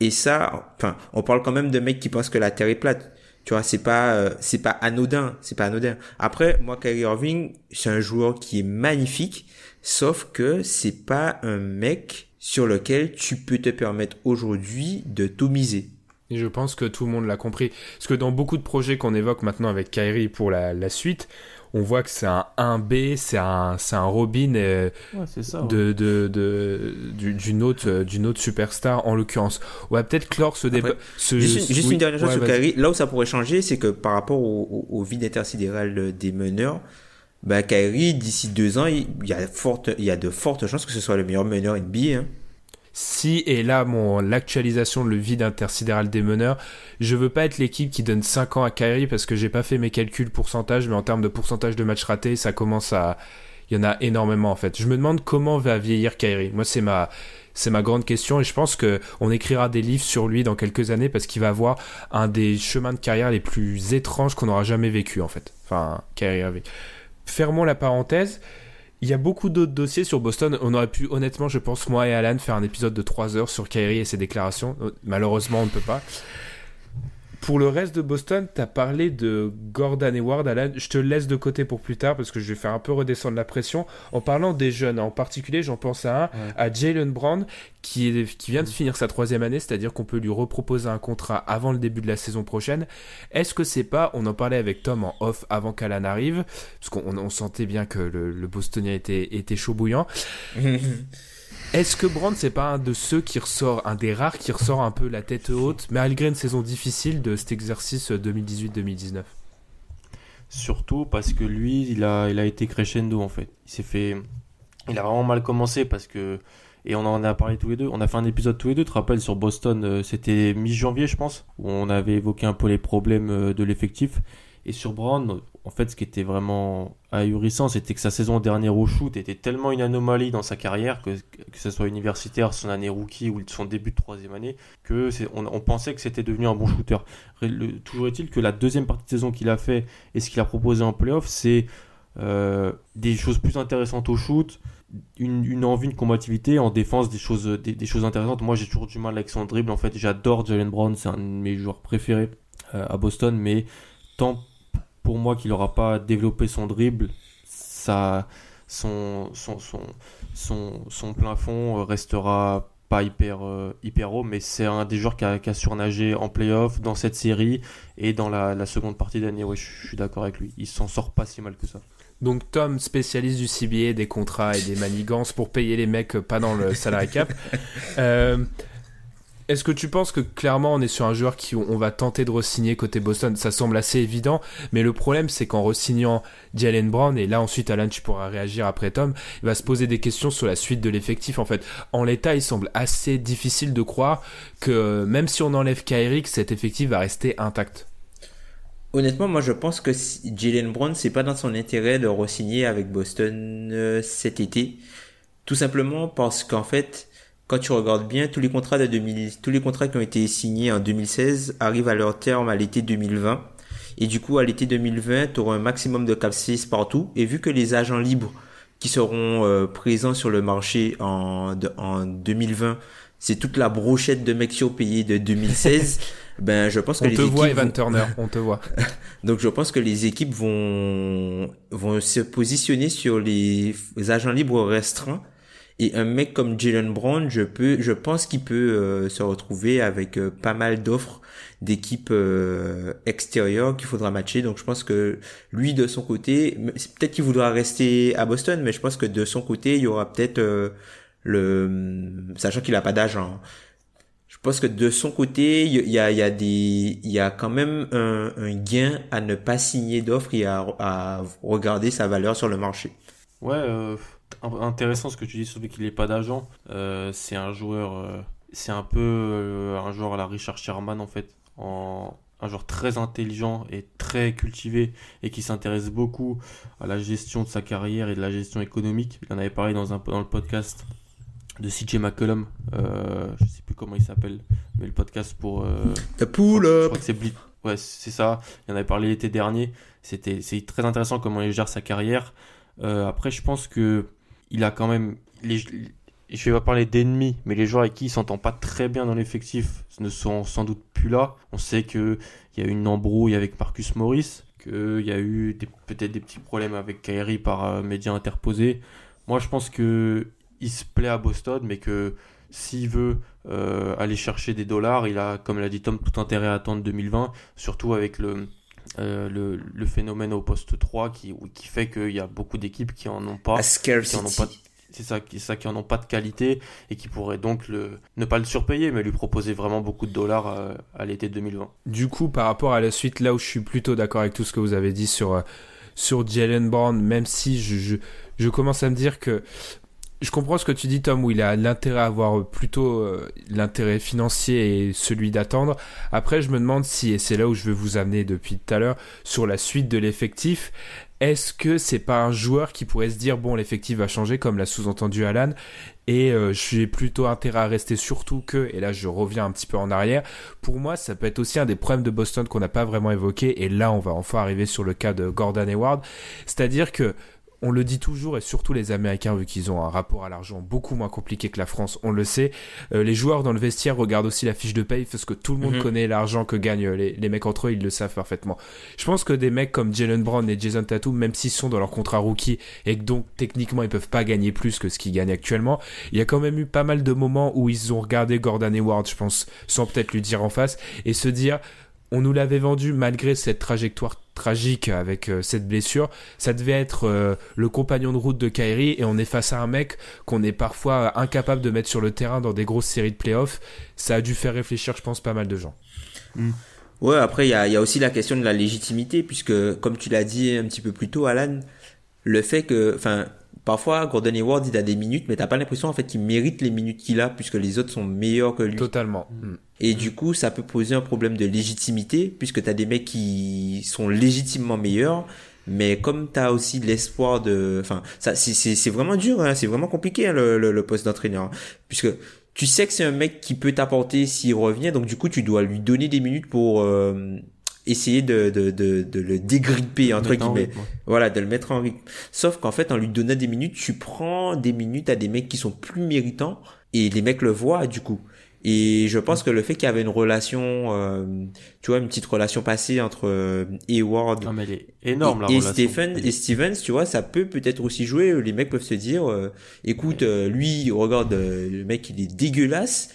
Et ça, enfin, on parle quand même de mecs qui pensent que la terre est plate. Tu vois, c'est pas, euh, c'est pas anodin, c'est pas anodin. Après, moi, Kyrie Irving, c'est un joueur qui est magnifique, sauf que c'est pas un mec sur lequel tu peux te permettre aujourd'hui de tout miser. Et je pense que tout le monde l'a compris. Parce que dans beaucoup de projets qu'on évoque maintenant avec Kyrie pour la, suite, on voit que c'est un 1B, c'est un, c'est un Robin euh, de, de, de, d'une autre, d'une autre superstar en l'occurrence. On va peut-être clore ce débat. Juste, une dernière chose sur Kyrie. Là où ça pourrait changer, c'est que par rapport au, au, vide intersidéral des meneurs, bah, Kyrie, d'ici deux ans, il y, a forte, il y a de fortes chances que ce soit le meilleur meneur NBA. Hein. Si, et là, mon, l'actualisation, le vide intersidéral des meneurs, je veux pas être l'équipe qui donne 5 ans à Kyrie parce que j'ai pas fait mes calculs pourcentage, mais en termes de pourcentage de matchs ratés, ça commence à, il y en a énormément en fait. Je me demande comment va vieillir Kyrie. Moi, c'est ma, c'est ma grande question et je pense que on écrira des livres sur lui dans quelques années parce qu'il va avoir un des chemins de carrière les plus étranges qu'on aura jamais vécu en fait. Enfin, Kyrie fermons la parenthèse. Il y a beaucoup d'autres dossiers sur Boston. On aurait pu, honnêtement, je pense, moi et Alan, faire un épisode de 3 heures sur Kyrie et ses déclarations. Malheureusement, on ne peut pas. Pour le reste de Boston, tu as parlé de Gordon Hayward, Alan. Je te laisse de côté pour plus tard parce que je vais faire un peu redescendre la pression. En parlant des jeunes, en particulier, j'en pense à un, à Jalen Brown, qui, est, qui vient de finir sa troisième année, c'est-à-dire qu'on peut lui reproposer un contrat avant le début de la saison prochaine. Est-ce que c'est pas, on en parlait avec Tom en off avant qu'Alan arrive, parce qu'on sentait bien que le, le Bostonien était, était chaud bouillant. Est-ce que Brand c'est pas un de ceux qui ressort, un des rares qui ressort un peu la tête haute, malgré une saison difficile de cet exercice 2018-2019 Surtout parce que lui, il a, été crescendo en fait. Il s'est fait, il a vraiment mal commencé parce que et on en a parlé tous les deux. On a fait un épisode tous les deux, tu te rappelles, sur Boston, euh, c'était mi-janvier, je pense, où on avait évoqué un peu les problèmes euh, de l'effectif. Et sur Brown, en fait, ce qui était vraiment ahurissant, c'était que sa saison dernière au shoot était tellement une anomalie dans sa carrière, que, que ce soit universitaire, son année rookie ou son début de troisième année, que on, pensait que c'était devenu un bon shooter. toujours est-il que la deuxième partie de saison qu'il a fait et ce qu'il a proposé en playoff, c'est euh, des choses plus intéressantes au shoot, une, une, envie, une combativité, en défense, des choses, des, choses intéressantes. Moi, j'ai toujours du mal avec son dribble. En fait, j'adore Jalen Brown, c'est un de mes joueurs préférés euh, à Boston, mais tant pour moi qu'il n'aura pas développé son dribble, ça, son, son, son, son, son plein fond restera pas hyper, euh, hyper haut, mais c'est un des joueurs qui a, qui a, surnagé en playoff, dans cette série et dans la, la seconde partie d'année. Ouais, je, suis d'accord avec lui. Il s'en sort pas si mal que ça. Donc Tom, spécialiste du CBA, des contrats et des manigances pour payer les mecs pas dans le salary cap. euh, est-ce que tu penses que clairement on est sur un joueur qui on va tenter de re-signer côté Boston? Ça semble assez évident, mais le problème c'est qu'en re-signant Jalen Brown, et là ensuite Alan tu pourras réagir après Tom, il va se poser des questions sur la suite de l'effectif en fait. En l'état il semble assez difficile de croire que même si on enlève Kyrie, cet effectif va rester intact. Honnêtement, moi je pense que Jalen Brown, c'est pas dans son intérêt de re-signer avec Boston euh, cet été Tout simplement parce qu'en fait, quand tu regardes bien, tous les contrats de 2000, tous les contrats qui ont été signés en 2016 arrivent à leur terme à l'été 2020. Et du coup, à l'été 2020, tu auras un maximum de cap partout. Et vu que les agents libres qui seront euh, présents sur le marché en, en 2020, c'est toute la brochette de mecs payés de 2016. ben, je pense que on les te voit, Evan Turner, on te voit. Donc, je pense que les équipes vont vont se positionner sur les agents libres restreints et un mec comme Jalen Brown, je peux, je pense qu'il peut euh, se retrouver avec euh, pas mal d'offres d'équipes euh, extérieures qu'il faudra matcher. Donc je pense que lui de son côté, peut-être qu'il voudra rester à Boston, mais je pense que de son côté, il y aura peut-être le, sachant qu'il a pas d'agent. Je pense que de son côté, il y a, y a des, il y a quand même un, un gain à ne pas signer d'offres et à, à regarder sa valeur sur le marché. Ouais intéressant ce que tu dis sur le fait qu'il n'ait pas d'agent. Euh, c'est un joueur, euh, c'est un peu euh, un joueur à la Richard Sherman en fait, en, un joueur très intelligent et très cultivé et qui s'intéresse beaucoup à la gestion de sa carrière et de la gestion économique. Il en avait parlé dans, un, dans le podcast de CJ McCollum, je sais plus comment il s'appelle, mais le podcast pour... The Pool Je crois que c'est Ouais, c'est ça. Il en avait parlé l'été dernier. C'était, c'est très intéressant comment il gère sa carrière. après, je pense que il a quand même. Les, je vais pas parler d'ennemis, mais les joueurs avec qui il s'entend pas très bien dans l'effectif ne sont sans doute plus là. On sait qu'il y a eu une embrouille avec Marcus Morris, qu'il y a eu peut-être des petits problèmes avec Kyrie par euh, médias interposés. Moi, je pense que il se plaît à Boston, mais que s'il veut euh, aller chercher des dollars, il a, comme l'a dit Tom, tout intérêt à attendre 2020, surtout avec le, euh, le, le, phénomène au poste 3 qui, qui fait qu'il y a beaucoup d'équipes qui en ont pas. Qui en ont pas c'est ça, ça, qui en ont pas de qualité et qui pourraient donc le, ne pas le surpayer, mais lui proposer vraiment beaucoup de dollars à, à l'été 2020. Du coup, par rapport à la suite, là où je suis plutôt d'accord avec tout ce que vous avez dit sur, euh, sur Jalen Brown, même si je, je, je commence à me dire que je comprends ce que tu dis, Tom, où il a l'intérêt à avoir plutôt euh, l'intérêt financier et celui d'attendre. Après, je me demande si, et c'est là où je veux vous amener depuis tout à l'heure, sur la suite de l'effectif, est-ce que c'est pas un joueur qui pourrait se dire, bon, l'effectif va changer, comme l'a sous-entendu Alan, et euh, j'ai plutôt intérêt à rester surtout que, et là je reviens un petit peu en arrière, pour moi ça peut être aussi un des problèmes de Boston qu'on n'a pas vraiment évoqué, et là on va enfin arriver sur le cas de Gordon Hayward, c'est-à-dire que on le dit toujours, et surtout les Américains, vu qu'ils ont un rapport à l'argent beaucoup moins compliqué que la France, on le sait. Euh, les joueurs dans le vestiaire regardent aussi la fiche de paye, parce que tout le monde mhm. connaît l'argent que gagnent les, les, mecs entre eux, ils le savent parfaitement. Je pense que des mecs comme Jalen Brown et Jason Tatum, même s'ils sont dans leur contrat rookie, et que donc techniquement ils peuvent pas gagner plus que ce qu'ils gagnent actuellement, il y a quand même eu pas mal de moments où ils ont regardé Gordon Hayward, je pense, sans peut-être lui dire en face, et se dire, on nous l'avait vendu malgré cette trajectoire tragique avec euh, cette blessure. Ça devait être euh, le compagnon de route de Kyrie et on est face à un mec qu'on est parfois incapable de mettre sur le terrain dans des grosses séries de playoffs. Ça a dû faire réfléchir, je pense, pas mal de gens. Mm. Ouais, après, il y a, y a, aussi la question de la légitimité, puisque, comme tu l'as dit un petit peu plus tôt, Alan, le fait que, enfin, Parfois, Gordon Hayward, il a des minutes, mais t'as pas l'impression en fait qu'il mérite les minutes qu'il a puisque les autres sont meilleurs que lui. Totalement. Mm. Et du coup, ça peut poser un problème de légitimité puisque t'as des mecs qui sont légitimement meilleurs, mais comme t'as aussi l'espoir de, enfin, ça, c'est vraiment dur, hein, c'est vraiment compliqué hein, le, le, poste d'entraîneur, hein. puisque tu sais que c'est un mec qui peut t'apporter s'il revient, donc du coup, tu dois lui donner des minutes pour euh, essayer de, de, de, de le dégripper, entre guillemets. Voilà, de le mettre en rythme. Sauf qu'en fait, en lui donnant des minutes, tu prends des minutes à des mecs qui sont plus méritants et les mecs le voient, du coup. Et je pense que le fait qu'il y avait une relation, euh, tu vois, une petite relation passée entre euh, Hayward non, mais elle est énorme, et, Stephen et Stevens, tu vois, ça peut peut-être aussi jouer. Les mecs peuvent se dire, euh, écoute, euh, lui, regarde, le mec, il est dégueulasse.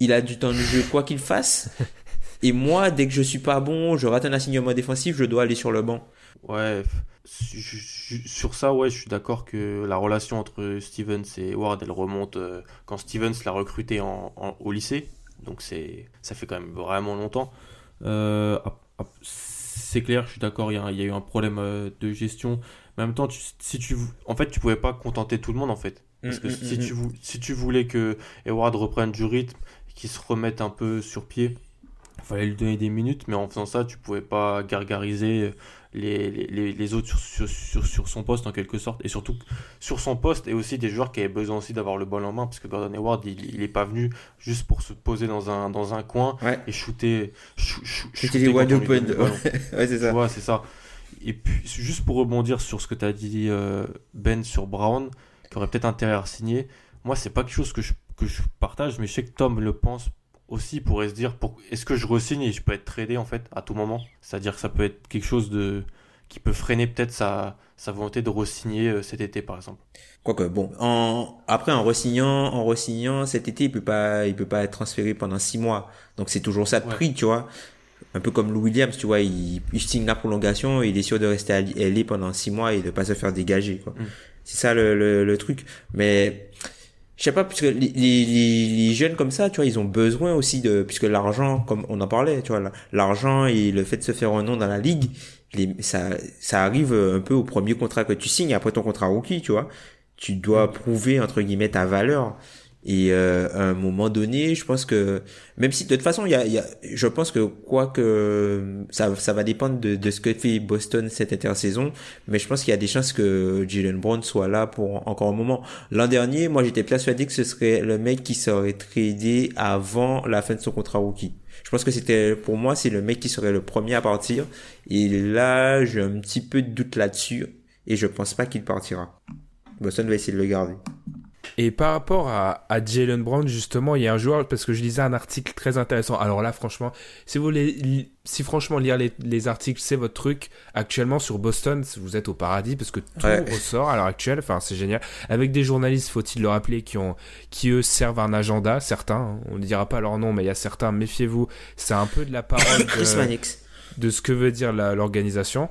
Il a du temps de jeu quoi qu'il fasse. Et moi, dès que je suis pas bon, je rate un assignement défensif, je dois aller sur le banc. Ouais, sur ça, ouais, je suis d'accord que la relation entre Stevens et Ward, elle remonte euh, quand Stevens l'a recruté en, au lycée. Donc c'est, ça fait quand même vraiment longtemps. Euh, c'est clair, je suis d'accord, il y, a eu un problème euh, de gestion. Mais en même temps, si tu, en fait, tu pouvais pas contenter tout le monde en fait. Parce que mm, mm, si, mm, tu, si tu voulais que Eward reprenne du rythme, qu'il se remette un peu sur pied, fallait lui donner des minutes, mais en faisant ça, tu pouvais pas gargariser les, les, les autres sur, sur, sur, son poste en quelque sorte, et surtout sur son poste, et aussi des joueurs qui avaient besoin aussi d'avoir le ball en main, parce que Gordon Hayward, il, il est pas venu juste pour se poser dans un, dans un coin et shooter. shooter wide open. ouais, c'est ça. Ouais, c'est ça. Et puis, juste pour rebondir sur ce que tu as dit, euh, Ben, sur Brown, qui aurait peut-être intérêt à signer, moi, c'est pas quelque chose que je, que je partage, mais je sais que Tom le pense aussi pourrait se dire pour... est-ce que je resigne et je peux être tradé en fait à tout moment? C'est-à-dire que ça peut être quelque chose de qui peut freiner peut-être sa, sa volonté de resigner euh, cet été par exemple. Quoique bon, en après en resignant en resignant cet été, il peut pas il peut pas être transféré pendant six mois. Donc c'est toujours ça de prix, tu vois. Un peu comme Lou Williams, tu vois, il, il signe la prolongation, il est sûr de rester à LA pendant six mois et de pas se faire dégager quoi. Mm. C'est ça le, le, le truc. Mais je sais pas puisque les, les, les, jeunes comme ça tu vois ils ont besoin aussi de puisque l'argent comme on en parlait tu vois l'argent et le fait de se faire un nom dans la ligue les, ça ça arrive un peu au premier contrat que tu signes. Après ton contrat rookie tu vois tu dois prouver entre guillemets ta valeur et euh, à un moment donné, je pense que même si de toute façon, il y a, y a, je pense que quoi que ça, ça va dépendre de, de ce que fait Boston cette intersaison, mais je pense qu'il y a des chances que Jalen Brown soit là pour encore un moment. L'an dernier, moi, j'étais persuadé que ce serait le mec qui serait tradé avant la fin de son contrat rookie. Je pense que c'était pour moi, c'est le mec qui serait le premier à partir. Et là, j'ai un petit peu de doute là-dessus, et je pense pas qu'il partira. Boston va essayer de le garder. Et par rapport à, à Jalen Brown, justement, il y a un joueur, parce que je lisais un article très intéressant. Alors là, franchement, si vous voulez, si franchement lire les, les articles, c'est votre truc. Actuellement, sur Boston, vous êtes au paradis, parce que tout ressort à l'heure actuelle. Enfin, c'est génial. Avec des journalistes, faut-il le rappeler, qui ont, qui eux servent un agenda, certains. Hein. on ne dira pas leur nom, mais il y a certains, méfiez-vous. C'est un peu de la parole de, de ce que veut dire l'organisation.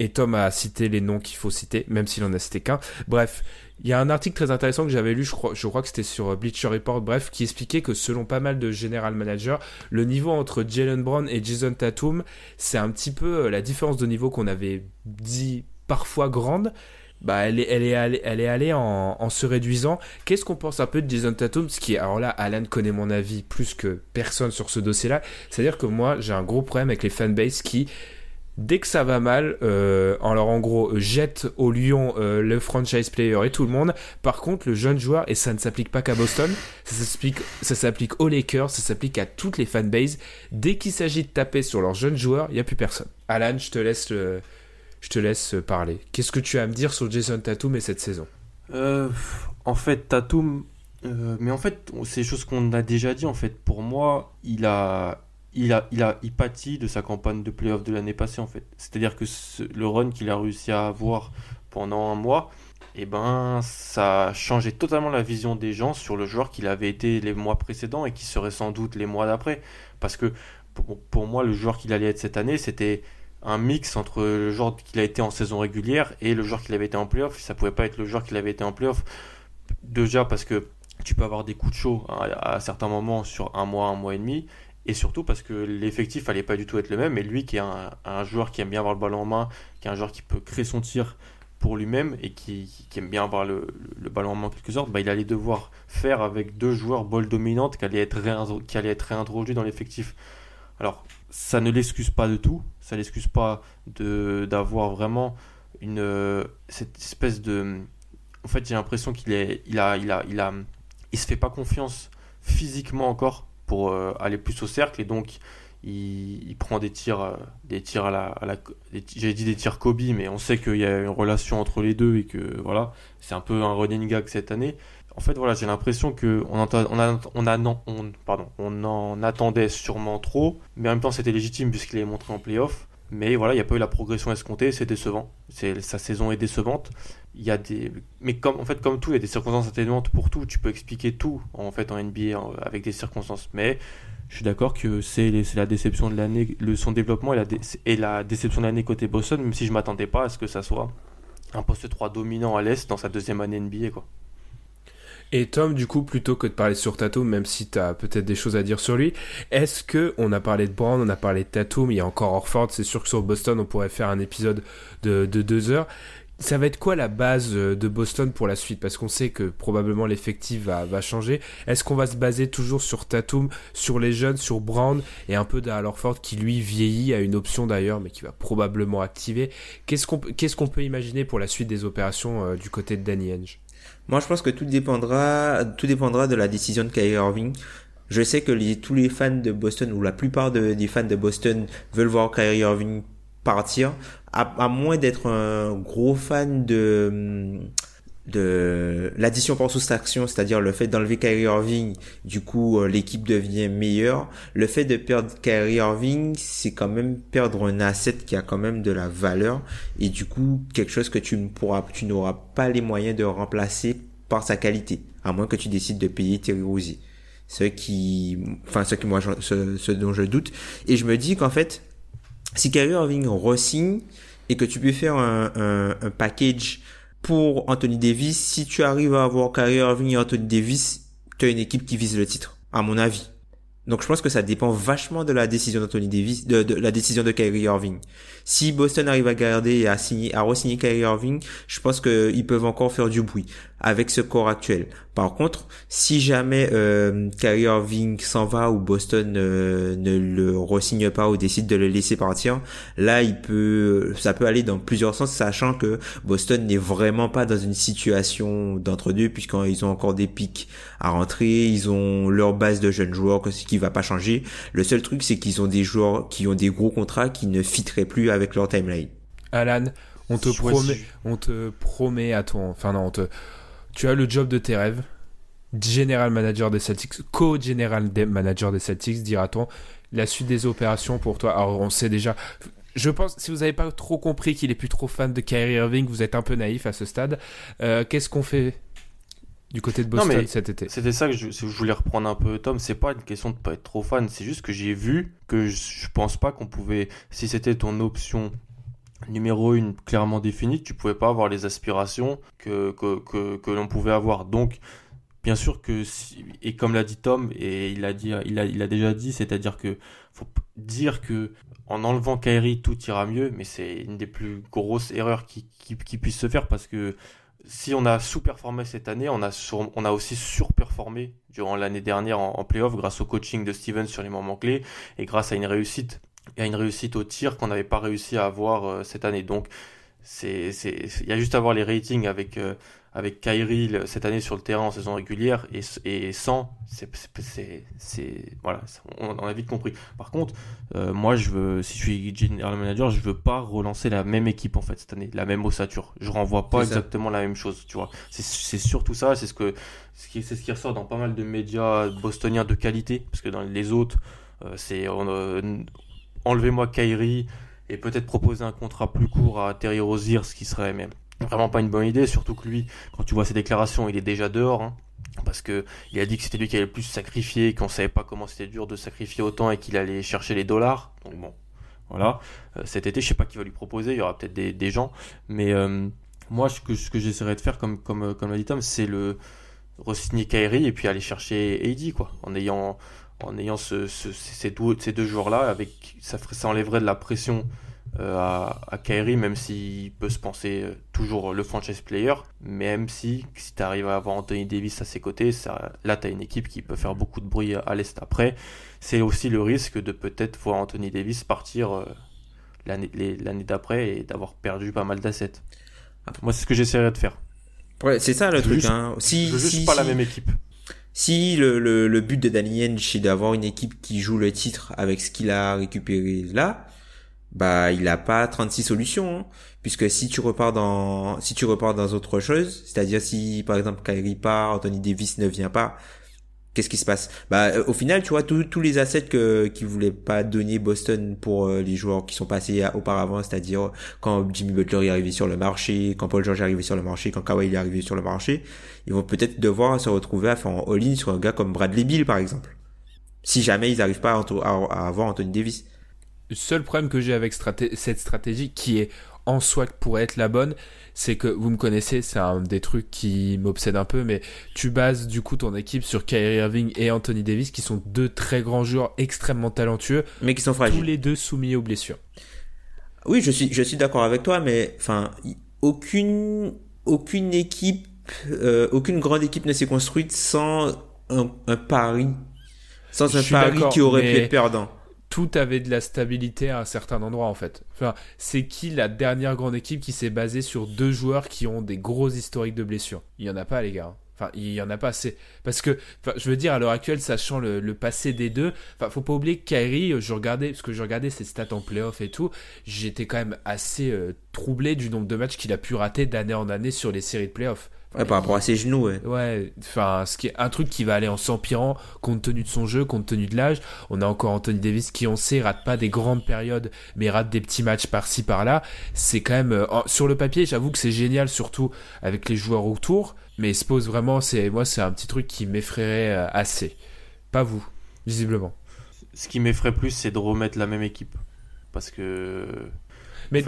Et Tom a cité les noms qu'il faut citer, même s'il en a cité qu'un. Bref, il y a un article très intéressant que j'avais lu, je crois, je crois que c'était sur Bleacher Report, bref, qui expliquait que selon pas mal de general managers, le niveau entre Jalen Brown et Jason Tatum, c'est un petit peu euh, la différence de niveau qu'on avait dit parfois grande. Bah, elle est, elle est allée, elle est allée en, en se réduisant. Qu'est-ce qu'on pense un peu de Jason Tatum? Ce qui alors là, Alan connaît mon avis plus que personne sur ce dossier-là. C'est-à-dire que moi, j'ai un gros problème avec les fanbases qui, dès que ça va mal, euh, alors en gros, jette au lion euh, le franchise player et tout le monde. Par contre, le jeune joueur, et ça ne s'applique pas qu'à Boston, ça s'applique aux Lakers, ça s'applique à toutes les fanbases. Dès qu'il s'agit de taper sur leurs jeunes joueurs, il n'y a plus personne. Alan, je te laisse, je te laisse parler. Qu'est-ce que tu as à me dire sur Jason Tatum et cette saison? Euh, En fait, Tatum, mais en fait, c'est des choses qu'on a déjà dit. En fait, pour moi, il a il a, il a de sa campagne de playoff de l'année passée en fait. C'est-à-dire que le run qu'il a réussi à avoir pendant un mois, eh ben ça a changé totalement la vision des gens sur le joueur qu'il avait été les mois précédents et qui serait sans doute les mois d'après. Parce que pour, moi, le joueur qu'il allait être cette année, c'était un mix entre le joueur qu'il a été en saison régulière et le joueur qu'il avait été en playoff. Ça pouvait pas être le joueur qu'il avait été en playoff. Déjà parce que tu peux avoir des coups de chaud à certains moments sur un mois, un mois et demi, et surtout parce que l'effectif allait pas du tout être le même, et lui qui est un, joueur qui aime bien avoir le ballon en main, qui est un joueur qui peut créer son tir pour lui-même et qui, aime bien avoir le, ballon en main en quelque sorte, bah, il allait devoir faire avec deux joueurs ball dominantes qui allaient être, allaient être réintroduits dans l'effectif. Alors, ça ne l'excuse pas de tout, ça l'excuse pas d'avoir vraiment une, cette espèce de... En fait, j'ai l'impression qu'il est, il a, il a, il a, il se fait pas confiance physiquement encore pour euh, aller plus au cercle et donc il, prend des tirs, euh, des tirs à la, à j'ai dit des tirs Kobe, mais on sait qu'il y a une relation entre les deux et que voilà, c'est un peu un running gag cette année. En fait, voilà, j'ai l'impression que on, on, on, pardon, on en attendait sûrement trop, mais en même temps c'était légitime puisqu'il est montré en playoff. Mais voilà, il n'y a pas eu la progression escomptée, c'est décevant. Sa saison est décevante. Il y a des, mais comme en fait comme tout, il y a des circonstances atténuantes pour tout. Tu peux expliquer tout en fait en NBA avec des circonstances. Mais je suis d'accord que c'est, la déception de l'année, le son développement et la, déception de l'année côté Boston, même si je m'attendais pas à ce que ça soit un poste 3 dominant à l'est dans sa deuxième année NBA quoi. Et Tom, du coup, plutôt que de parler sur Tatum, même si tu as peut-être des choses à dire sur lui, est-ce que on a parlé de Brown, on a parlé de Tatum, il y a encore Orford, c'est sûr que sur Boston, on pourrait faire un épisode de, de deux heures. Ça va être quoi la base euh, de Boston pour la suite? Parce qu'on sait que probablement l'effectif va, va changer. Est-ce qu'on va se baser toujours sur Tatum, sur les jeunes, sur Brown et un peu d'Al qui lui vieillit, a une option d'ailleurs, mais qui va probablement activer? Qu'est-ce qu'on peut imaginer pour la suite des opérations euh, du côté de Danny Henge Moi, je pense que tout dépendra, tout dépendra de la décision de Kyrie Irving. Je sais que les, tous les fans de Boston, ou la plupart des fans de Boston, veulent voir Kyrie Irving partir à, moins d'être un gros fan de de l'addition par soustraction, c'est-à-dire le fait d'enlever Kyrie Irving, du coup euh, l'équipe devient meilleure. Le fait de perdre Kyrie Irving, c'est quand même perdre un asset qui a quand même de la valeur et du coup quelque chose que tu ne pourras, tu n'auras pas les moyens de remplacer par sa qualité, à moins que tu décides de payer Terry Rozier. Ce qui, enfin ce qui moi, ce, ce dont je doute. Et je me dis qu'en fait, si Kyrie Irving re-signe et que tu peux faire un, package pour Anthony Davis, si tu arrives à avoir Kyrie Irving et Anthony Davis, tu as une équipe qui vise le titre, à mon avis. Donc je pense que ça dépend vachement de la décision d'Anthony Davis, de, de, la décision de Kyrie Irving. Si Boston arrive à garder et à signer, à re-signer Kyrie Irving, je pense qu'ils peuvent encore faire du bruit avec ce corps actuel. Par contre, si jamais euh, Kyrie Irving s'en va ou Boston euh, ne le re-signe pas ou décide de le laisser partir, là il peut, ça peut aller dans plusieurs sens, sachant que Boston n'est vraiment pas dans une situation d'entre-deux puisqu'ils ont encore des pics à rentrer, ils ont leur base de jeunes joueurs ce qui va pas changer. Le seul truc c'est qu'ils ont des joueurs qui ont des gros contrats qui ne fitteraient plus avec leur timeline. Alan, on te promet, on te promet à toi, enfin non, on te tu as le job de tes rêves, general manager des Celtics, co-general manager des Celtics, dira-t-on. La suite des opérations pour toi, alors on sait déjà. Je pense, si vous n'avez pas trop compris qu'il est plus trop fan de Kyrie Irving, vous êtes un peu naïf à ce stade. Euh, qu'est-ce qu'on fait du côté de Boston cet été? C'était ça que je, voulais reprendre un peu, Tom. C'est pas une question de pas être trop fan, c'est juste que j'ai vu que je, je pense pas qu'on pouvait, si c'était ton option numéro 1 clairement définie, tu pouvais pas avoir les aspirations que, que, que, l'on pouvait avoir. Donc, bien sûr que, et comme l'a dit Tom, et il a, dit, il a, il a déjà dit, c'est-à-dire que faut dire que en enlevant Kairi, tout ira mieux, mais c'est une des plus grosses erreurs qui, qui, qui puisse se faire parce que si on a sous-performé cette année, on a, on a aussi surperformé durant l'année dernière en, en playoff grâce au coaching de Steven sur les moments clés et grâce à une réussite il y a une réussite au tir qu'on n'avait pas réussi à avoir euh, cette année. Donc, c'est, il y a juste à voir les ratings avec, euh, avec Kyrie cette année sur le terrain en saison régulière et, et sans, c'est, voilà, on, a vite compris. Par contre, euh, moi, je veux, si je suis general manager, je veux pas relancer la même équipe en fait cette année, la même ossature. Je renvoie pas exactement la même chose, tu vois. C'est, c'est surtout ça, c'est ce que, c'est ce qui ressort dans pas mal de médias bostoniens de qualité, parce que dans les autres, c'est enlevez-moi Kyrie et peut-être proposer un contrat plus court à Terry Rozier, ce qui serait même vraiment pas une bonne idée, surtout que lui, quand tu vois ses déclarations, il est déjà dehors, hein, parce que il a dit que c'était lui qui allait le plus sacrifier, qu'on savait pas comment c'était dur de sacrifier autant et qu'il allait chercher les dollars. Donc bon, voilà. Euh, cet été, je sais pas qui va lui proposer, il y aura peut-être des, gens, mais euh, moi, ce que, ce j'essaierai de faire, comme comme comme l'a dit Tom, c'est le re-signer Kyrie et puis aller chercher AD, quoi, en ayant en ayant ce, ces, deux, ces deux joueurs-là, avec ça, ça enlèverait de la pression euh, à, à Kyrie, même s'il peut se penser euh, toujours le franchise player, même si, si tu arrives à avoir Anthony Davis à ses côtés, ça, là tu as une équipe qui peut faire beaucoup de bruit à l'Est après. C'est aussi le risque de peut-être voir Anthony Davis partir euh, l'année d'après et d'avoir perdu pas mal d'assets. Moi, c'est ce que j'essaierai de faire. Ouais, c'est ça le truc. hein. Si, je veux juste pas la même équipe. Si le, but de Danny Henge c'est d'avoir une équipe qui joue le titre avec ce qu'il a récupéré là, bah il a pas 36 solutions hein. puisque si tu repars dans si tu repars dans autre chose, c'est-à-dire si par exemple Kyrie part, Anthony Davis ne vient pas, qu'est-ce qui se passe? Bah euh, au final, tu vois tous les assets que qui voulaient pas donner Boston pour euh, les joueurs qui sont passés auparavant, c'est-à-dire quand Jimmy Butler est arrivé sur le marché, quand Paul George est arrivé sur le marché, quand Kawhi est arrivé sur le marché, ils vont peut-être devoir se retrouver à faire un all-in sur un gars comme Bradley Bill par exemple. Si jamais ils n'arrivent pas à, avoir Anthony Davis. Le seul problème que j'ai avec cette stratégie qui est en soi pourrait être la bonne, c'est que vous me connaissez, c'est un des trucs qui m'obsède un peu, mais tu bases du coup ton équipe sur Kyrie Irving et Anthony Davis, qui sont deux très grands joueurs extrêmement talentueux, mais qui sont fragiles. Tous les deux soumis aux blessures. Oui, je suis, je suis d'accord avec toi, mais enfin, aucune, aucune équipe, euh, aucune grande équipe ne s'est construite sans un, un pari, sans un pari qui aurait pu être perdant tout avait de la stabilité à un certain endroit en fait. C'est qui la dernière grande équipe qui s'est basée sur deux joueurs qui ont des gros historiques de blessures? Il y en a pas les gars. Enfin, il y en a pas assez. Parce que, je veux dire, à l'heure actuelle, sachant le, passé des deux, enfin, faut pas oublier que Kyrie, euh, je regardais, parce que je regardais ses stats en playoff et tout, j'étais quand même assez euh, troublé du nombre de matchs qu'il a pu rater d'année en année sur les séries de playoffs. Ouais, par rapport à ses genoux, ouais. Ouais, enfin, ce qui est un truc qui va aller en s'empirant compte tenu de son jeu, compte tenu de l'âge. On a encore Anthony Davis qui, on sait, rate pas des grandes périodes, mais rate des petits matchs par-ci par-là. C'est quand même, euh, sur le papier, j'avoue que c'est génial, surtout avec les joueurs autour. Mais se pose vraiment, c'est moi, c'est un petit truc qui m'effraierait euh, assez. Pas vous, visiblement. Ce qui m'effraie plus, c'est de remettre la même équipe, parce que. Mais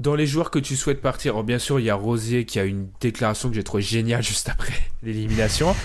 dans les joueurs que tu souhaites partir, bien sûr, il y a Rosier qui a une déclaration que j'ai trouvée géniale juste après l'élimination.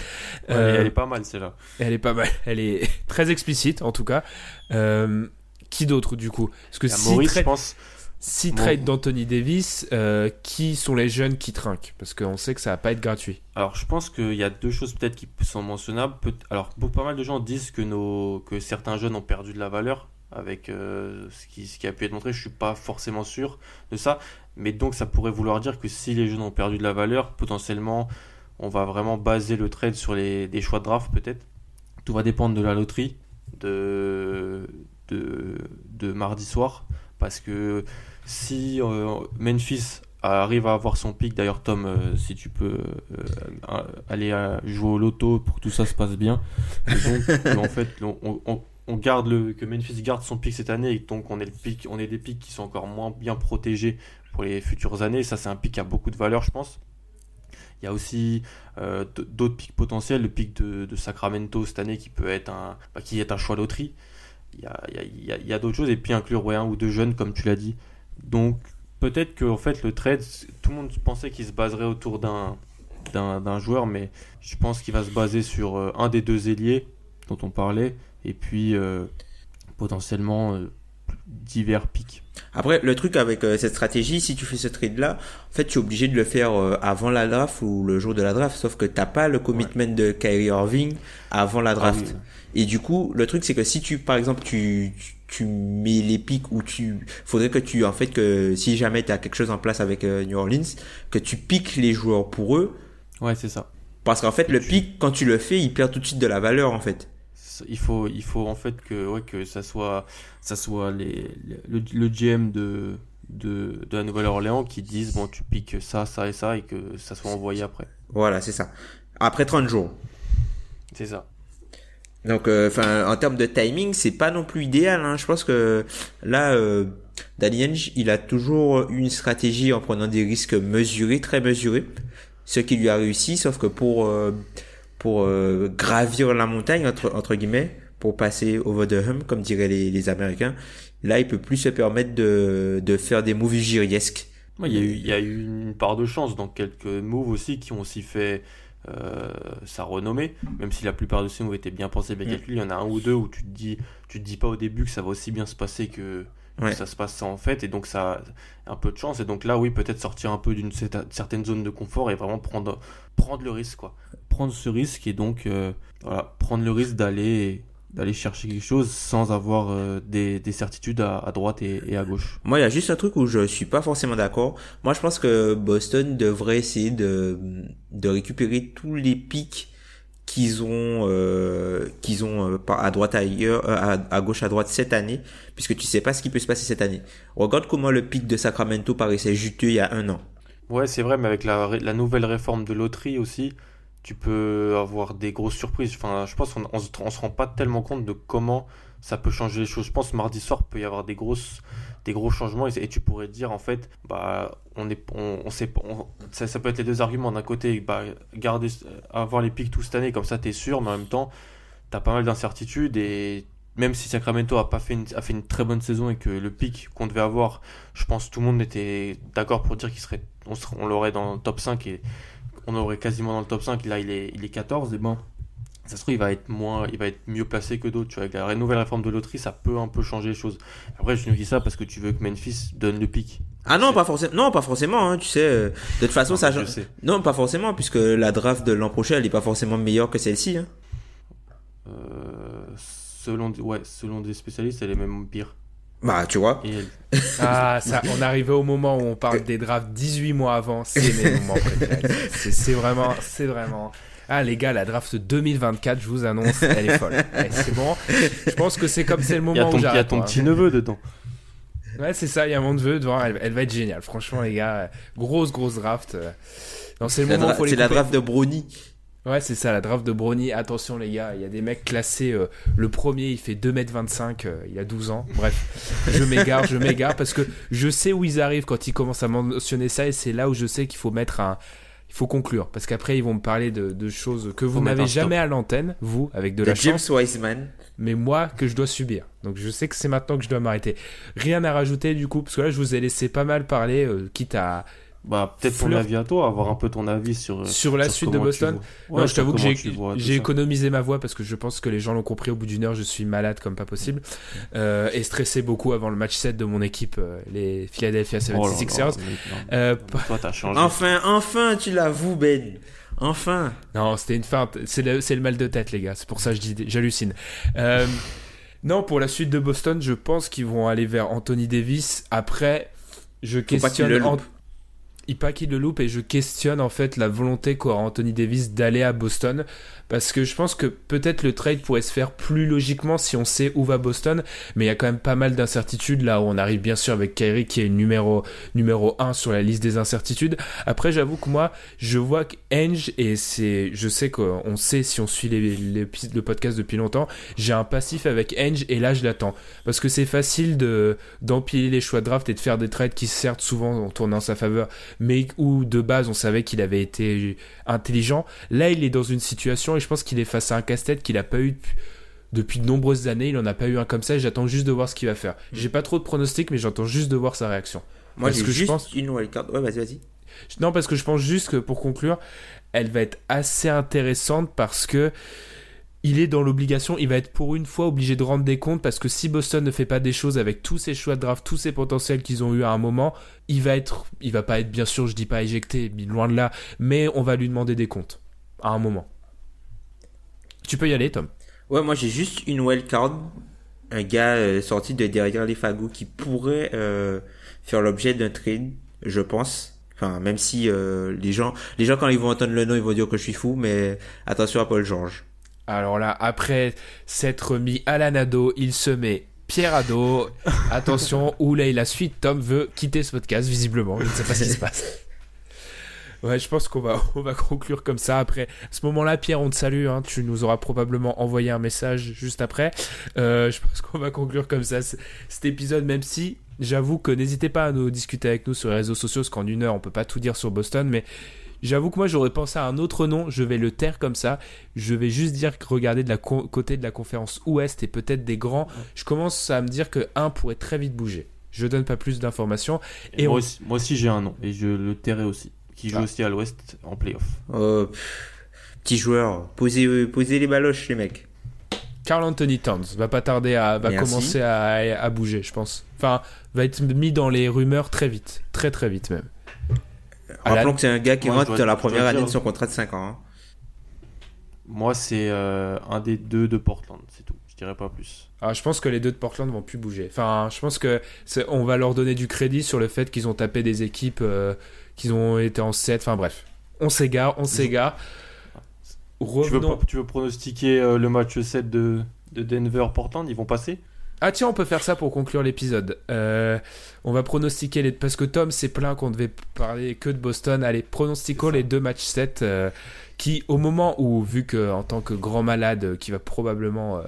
Euh, elle est pas mal, celle-là. Elle est pas mal. Elle est très explicite, en tout cas. Euh, qui d'autre, du coup? Parce que si Maurice, je pense. Si trade d'Anthony Davis, euh, qui sont les jeunes qui trinquent? Parce qu'on sait que ça va pas être gratuit. Alors, je pense qu'il y a deux choses peut-être qui sont mentionnables. Alors, pas mal de gens disent que, nos... que certains jeunes ont perdu de la valeur avec euh, ce, qui, a pu être montré. Je suis pas forcément sûr de ça. Mais donc ça pourrait vouloir dire que si les jeunes ont perdu de la valeur, potentiellement on va vraiment baser le trade sur les, des choix de draft peut-être. Tout va dépendre de la loterie de, de, mardi soir. Parce que si euh, Memphis arrive à avoir son pic, d'ailleurs Tom, euh, si tu peux aller jouer au loto pour que tout ça se passe bien. en fait on garde le, que Memphis garde son pic cette année et donc on est, le pic, on est des pics qui sont encore moins bien protégés pour les futures années. Ça, c'est un pic qui a beaucoup de valeur, je pense. Il y a aussi euh, d'autres pics potentiels, le pic de, Sacramento cette année qui peut être un, bah, qui est un choix loterie. Il y a, il y a, il y a d'autres choses et puis inclure un ou deux jeunes comme tu l'as dit. Donc peut-être que en fait le trade, tout le monde pensait qu'il se baserait autour d'un d'un joueur, mais je pense qu'il va se baser sur euh, un des deux ailiers dont on parlait et puis euh, potentiellement euh, divers pics. Après, le truc avec euh, cette stratégie, si tu fais ce trade-là, en fait, tu es obligé de le faire avant la draft ou le jour de la draft, sauf que t'as pas le commitment de Kyrie Irving avant la ah draft. Et du coup, le truc, c'est que si tu, par exemple, tu, tu mets les pics ou tu, faudrait que tu, en fait, que si jamais tu as quelque chose en place avec New Orleans, que tu piques les joueurs pour eux. Ouais, c'est ça. Parce qu'en fait, le pic, quand tu le fais, il perd tout de suite de la valeur, en fait il faut, il faut en fait que, ouais, que ça soit, ça soit les, le, le, GM de, de, de la Nouvelle-Orléans qui disent bon, tu piques ça, ça et ça et que ça soit envoyé après. Voilà, c'est ça. Après 30 jours. C'est ça. Donc, euh, enfin, en termes de timing, c'est pas non plus idéal. Hein. Je pense que là, euh, il a toujours une stratégie en prenant des risques mesurés, très mesurés, ce qui lui a réussi. Sauf que pour euh, pour euh, gravir la montagne entre, entre guillemets pour passer over the hump comme diraient les, les Américains là il peut plus se permettre de, de faire des moves giriesques il y, a eu, il y a eu une part de chance dans quelques moves aussi qui ont aussi fait euh, sa renommée, même si la plupart de ces moves étaient bien pensés, bien mm. calculés. Il y en a un ou deux où tu te dis, tu te dis pas au début que ça va aussi bien se passer que, ça se passe ça en fait, et donc ça a un peu de chance. Et donc là, oui, peut-être sortir un peu d'une certaine zone de confort et vraiment prendre, prendre le risque, quoi prendre ce risque et donc euh, voilà, prendre le risque d'aller d'aller chercher quelque chose sans avoir euh, des, des, certitudes à, droite et, à gauche. Moi, il y a juste un truc où je suis pas forcément d'accord. Moi, je pense que Boston devrait essayer de, de récupérer tous les pics qu'ils ont euh, qu'ils ont à droite ailleurs à, à, gauche à droite cette année puisque tu sais pas ce qui peut se passer cette année. Regarde comment le pic de Sacramento paraissait juteux il y a un an. Ouais, c'est vrai, mais avec la, nouvelle réforme de loterie aussi, tu peux avoir des grosses surprises. Enfin, je pense qu'on on, se rend pas tellement compte de comment ça peut changer les choses. Je pense que mardi soir peut y avoir des grosses des gros changements. Et, tu pourrais dire en fait bah on est on, sait ça, ça, peut être les deux arguments d'un côté. Bah garder avoir les pics toute cette année comme ça tu es sûr mais en même temps tu as pas mal d'incertitudes. Et même si Sacramento a pas fait une, a fait une très bonne saison et que le pic qu'on devait avoir je pense tout le monde était d'accord pour dire qu'il serait on, on l'aurait dans le top 5 et on aurait quasiment dans le top 5, là il est, il est 14, et bon, ça se trouve il va être moins, il va être mieux placé que d'autres. Tu vois, avec la nouvelle réforme de loterie, ça peut un peu changer les choses. Après, je nous dis ça parce que tu veux que Memphis donne le pic Ah non, pas forcément. Non, pas forcément. Hein, tu sais, euh, de toute façon, ça. je sais. Non, pas forcément, puisque la draft de l'an prochain, elle est pas forcément meilleure que celle-ci. Hein. Euh, selon, ouais, selon des spécialistes, elle est même pire. Bah, tu vois. Et Ah, ça, on arrivait au moment où on parle des drafts 18 mois avant. C'est mes moments préférés. C'est vraiment, c'est vraiment. Ah les gars, la draft 2024, je vous annonce, elle est folle. Ouais, c'est bon. Je pense que c'est comme c'est le Il y a moment ton, où il y a ton petit neveu dedans. Ouais, c'est ça. Il y a mon neveu devant. Elle, elle va être géniale. Franchement, les gars, grosse, grosse draft. Non, c'est le La moment. dra- faut les C'est la draft de Brony. Ouais, c'est ça, la draft de Brony. Attention, les gars, il y a des mecs classés. euh, le premier, il fait 2m25, euh, il a 12 ans. Bref, je m'égare, je m'égare parce que je sais où ils arrivent quand ils commencent à mentionner ça et c'est là où je sais qu'il faut mettre un. Il faut conclure parce qu'après, ils vont me parler de, de choses que vous n'avez jamais à l'antenne, vous, avec de De la James chance, Wiseman. mais moi, que je dois subir. Donc je sais que c'est maintenant que je dois m'arrêter. Rien à rajouter du coup, parce que là, je vous ai laissé pas mal parler, euh, quitte à. Bah, peut-être ton avis à toi, avoir un peu ton avis sur, Sur la suite de Boston vois. non, Ouais, je t'avoue que j'ai économisé ma voix parce que je pense que les gens l'ont compris au bout d'une heure, je suis malade comme pas possible. Euh, et stressé beaucoup avant le match 7 de mon équipe, euh, les Philadelphia Oh là 76ers. là, mec, non. Euh, Toi, t'as changé. Enfin, enfin, tu l'avoues, Ben. Enfin. Non, c'était une feinte. C'est le, c'est le mal de tête, les gars. C'est pour ça que je dis, j'hallucine. Euh, non, pour la suite de Boston, je pense qu'ils vont aller vers Anthony Davis. Après, je pas qu'il questionne. le An- loupe. Il pas qu'il le loupe et je questionne en fait la volonté qu'aura Anthony Davis d'aller à Boston parce que je pense que peut-être le trade pourrait se faire plus logiquement si on sait où va Boston mais il y a quand même pas mal d'incertitudes là où on arrive bien sûr avec Kyrie qui est numéro numéro 1 sur la liste des incertitudes. Après j'avoue que moi je vois que Henge et c'est je sais qu'on sait si on suit les, les- le podcast depuis longtemps j'ai un passif avec Henge et là je l'attends. Parce que c'est facile de d'empiler les choix de draft et de faire des trades qui certes souvent tourné en sa faveur mais où de base on savait qu'il avait été intelligent. Là il est dans une situation et je pense qu'il est face à un casse-tête qu'il a pas eu depuis, depuis de nombreuses années il en a pas eu un comme ça j'attends juste de voir ce qu'il va faire j'ai pas trop de pronostics mais j'attends juste de voir sa réaction Moi, j'ai je pense- une wildcard. Ouais, vas-y, vas-y. non, parce que je pense juste que pour conclure, elle va être assez intéressante parce que il est dans l'obligation, il va être pour une fois obligé de rendre des comptes parce que si Boston ne fait pas des choses avec tous ses choix de draft, tous ses potentiels qu'ils ont eu à un moment, il va être, il va pas être bien sûr, je dis pas éjecté, loin de là, mais on va lui demander des comptes à un moment. Tu peux y aller, Tom. Ouais, moi, j'ai juste une wildcard. Un gars euh, sorti de derrière les fagots qui pourrait euh, faire l'objet d'un trade, je pense. Enfin, même si euh, les gens, les gens quand ils vont entendre le nom, ils vont dire que je suis fou, mais attention à Paul George. Alors là, après s'être mis à la nado, il se met Pierre Ado. Attention, là, la suite, Tom veut quitter ce podcast, visiblement. Je ne sais pas ce qui se passe. Ouais, je pense qu'on va, on va conclure comme ça. Après, à ce moment-là, Pierre, on te salue. hein. Tu nous auras probablement envoyé un message juste après. Euh, je pense qu'on va conclure comme ça cet épisode, même si j'avoue que n'hésitez pas à nous discuter avec nous sur les réseaux sociaux, parce qu'en une heure, on peut pas tout dire sur Boston, mais j'avoue que moi, j'aurais pensé à un autre nom. Je vais le taire comme ça. Je vais juste dire que regardez de la côté de la conférence Ouest et peut-être des grands. Je commence à me dire que un pourrait très vite bouger. Je donne pas plus d'informations. Et Et moi, on- aussi, moi aussi, j'ai un nom, et je le tairai aussi, qui joue Ah. aussi à l'Ouest en playoff. Oh, pff, petit joueur, posez, euh, posez les baloches, les mecs. Carl Anthony Towns va pas tarder à va Merci. commencer à, à bouger, je pense. Enfin, va être mis dans les rumeurs très vite, très très vite même. La- Rappelons que c'est un gars qui rentre dans la première année dire- de son contrat de 5 ans. hein. Moi, c'est euh, un des deux de Portland, c'est tout. Je dirais pas plus. Alors, je pense que les deux de Portland vont plus bouger. Enfin, je pense que on va leur donner du crédit sur le fait qu'ils ont tapé des équipes, euh, qu'ils ont été en 7. Enfin bref, on s'égare, on s'égare. Tu veux, pas- tu veux pronostiquer euh, le match 7 de, de Denver-Portland Ils vont passer? Ah tiens, on peut faire ça pour conclure l'épisode. Euh, on va pronostiquer les... Parce que Tom s'est plaint qu'on devait parler que de Boston. Allez, pronostiquons les deux matchs 7 euh, qui, au moment où, vu que en tant que grand malade qui va probablement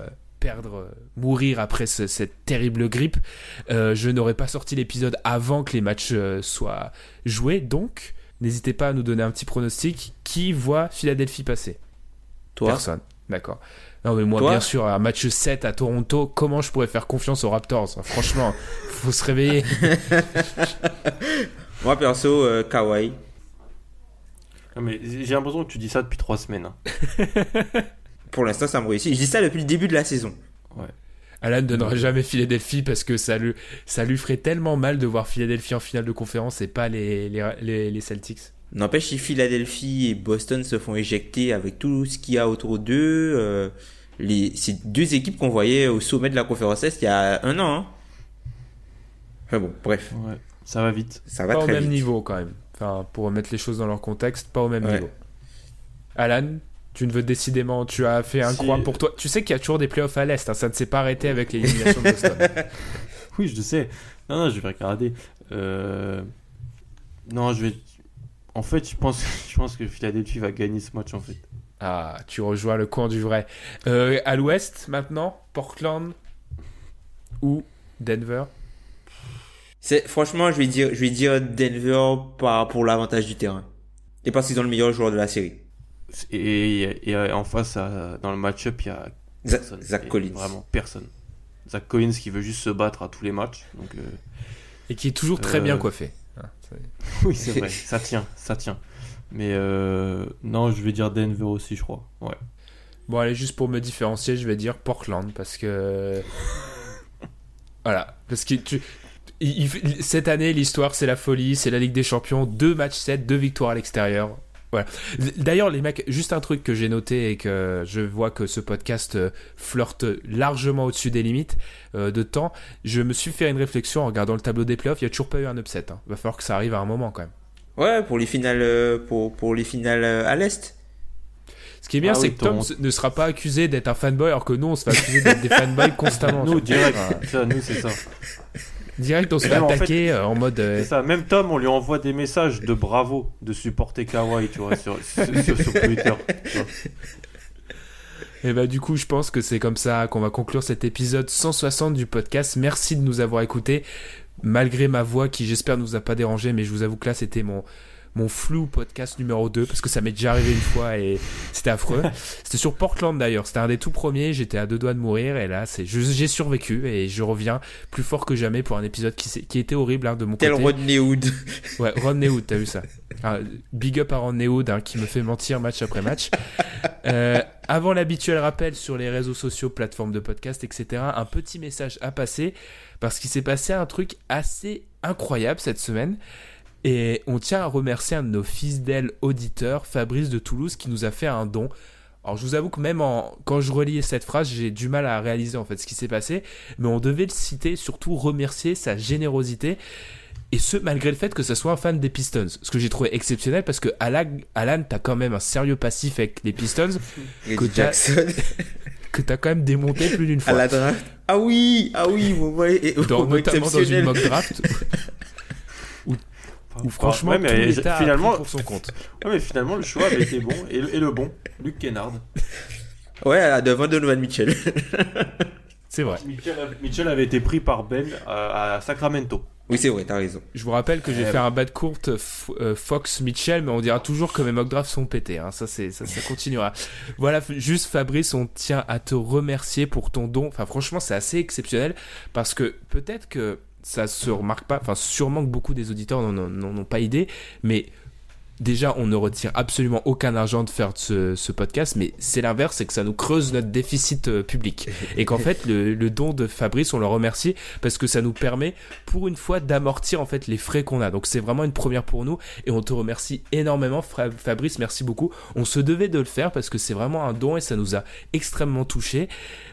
perdre, euh, mourir après ce- cette terrible grippe, euh, je n'aurais pas sorti l'épisode avant que les matchs euh, soient joués. Donc, n'hésitez pas à nous donner un petit pronostic. Qui voit Philadelphie passer? Toi, Personne. D'accord. Non, mais moi, Toi bien sûr, un match 7 à Toronto, comment je pourrais faire confiance aux Raptors? Franchement, faut se réveiller. moi perso, euh, Kawhi. Mais J'ai l'impression que tu dis ça depuis 3 semaines. hein. Pour l'instant, ça me réussit. Je dis ça depuis le début de la saison. Alan ne donnera jamais Philadelphie parce que ça lui, ça lui ferait tellement mal de voir Philadelphie en finale de conférence et pas les, les, les, Celtics. N'empêche, si Philadelphie et Boston se font éjecter avec tout ce qu'il y a autour d'eux, euh, les, c'est deux équipes qu'on voyait au sommet de la conférence Est il y a un an. Hein. Enfin bon, bref. ça va vite. Ça va pas au même niveau quand même. Enfin, pour remettre les choses dans leur contexte, pas au même niveau. Alan, tu ne veux décidément, tu as fait un coin pour toi. Tu sais qu'il y a toujours des playoffs à l'Est, hein, ça ne s'est pas arrêté avec l'élimination de Boston. oui, je sais. Non, non, je vais regarder. Euh, non, je vais. En fait, je pense, je pense que Philadelphie va gagner ce match en fait. Ah, tu rejoins le coin du vrai. Euh, à l'Ouest maintenant, Portland ou Denver? C'est franchement, je vais dire, je vais dire Denver par pour l'avantage du terrain et parce qu'ils ont le meilleur joueur de la série. Et, en face, dans le match-up, il y a Zach, Collins. Vraiment personne. Zach Collins qui veut juste se battre à tous les matchs. Donc, euh, et qui est toujours très bien euh, coiffé. Ah, oui, c'est vrai. ça tient, ça tient. Mais euh, non, je vais dire Denver aussi, je crois. Ouais. Bon, allez, juste pour me différencier, je vais dire Portland parce que. voilà. Parce que tu, cette année, l'histoire, c'est la folie, c'est la Ligue des Champions. Deux matchs 7, deux victoires à l'extérieur. D'ailleurs, les mecs, juste un truc que j'ai noté et que je vois que ce podcast euh, flirte largement au-dessus des limites euh, de temps. Je me suis fait une réflexion en regardant le tableau des playoffs. Il n'y a toujours pas eu un upset. Il hein. Va falloir que ça arrive à un moment quand même. Ouais, pour les finales, euh, pour, pour les finales à l'Est. Ce qui est bien, ah c'est que Tom ne sera pas accusé d'être un fanboy, alors que nous, on se fait accuser d'être des fanboys constamment. nous, direct. nous, c'est ça. Direct, on se fait attaquer euh, en, mode. Euh, ça. Même Tom, on lui envoie des messages de bravo, de supporter Kawhi, tu vois, sur, sur, Twitter. Et bah du coup, je pense que c'est comme ça qu'on va conclure cet épisode 160 du podcast. Merci de nous avoir écoutés, malgré ma voix qui j'espère ne vous a pas dérangé, mais je vous avoue que là c'était mon mon flou podcast numéro 2 parce que ça m'est déjà arrivé une fois et c'était affreux. c'était sur Portland d'ailleurs, c'était un des tout premiers, j'étais à deux doigts de mourir et là c'est j'ai survécu et je reviens plus fort que jamais pour un épisode qui, qui était horrible hein, de mon Tel côté. Rodney Hood. ouais, Rodney Hood, t'as vu ça ah, Big up à Rodney Hood hein, qui me fait mentir match après match. Euh, avant l'habituel rappel sur les réseaux sociaux, plateformes de podcast, etc., un petit message à passer parce qu'il s'est passé un truc assez incroyable cette semaine. Et on tient à remercier un de nos fidèles auditeurs, Fabrice de Toulouse, qui nous a fait un don. Alors je vous avoue que même quand je relis cette phrase, j'ai du mal à réaliser en fait ce qui s'est passé, mais on devait le citer, surtout remercier sa générosité. Et ce, malgré le fait que ce soit un fan des Pistons. Ce que j'ai trouvé exceptionnel parce que Alan, Alan t'as quand même un sérieux passif avec les Pistons. que Jackson. que t'as quand même démonté plus d'une fois. À la draft. Ah oui, ah oui, vous voyez. Dans, notamment dans une mock draft. Ou franchement, ouais, mais finalement, pour son compte. Ouais, mais finalement, le choix avait été bon et, le bon, Luc Kennard. Ouais, devant Donovan Mitchell. c'est vrai. Mitchell, avait été pris par Ben à, Sacramento. Oui, c'est vrai, t'as raison. Je vous rappelle que j'ai fait un bas de courte euh, Fox Mitchell, mais on dira toujours que mes mock drafts sont pétés. Hein. Ça, c'est, ça, ça continuera. voilà, juste Fabrice, on tient à te remercier pour ton don. Enfin, franchement, c'est assez exceptionnel parce que peut-être que ça se remarque pas, enfin sûrement que beaucoup des auditeurs n'en ont pas idée, mais déjà on ne retire absolument aucun argent de faire ce, podcast, mais c'est l'inverse, c'est que ça nous creuse notre déficit euh, public. Et qu'en fait le, don de Fabrice, on le remercie parce que ça nous permet pour une fois d'amortir en fait les frais qu'on a. Donc c'est vraiment une première pour nous et on te remercie énormément Fabrice, merci beaucoup. On se devait de le faire parce que c'est vraiment un don et ça nous a extrêmement touché.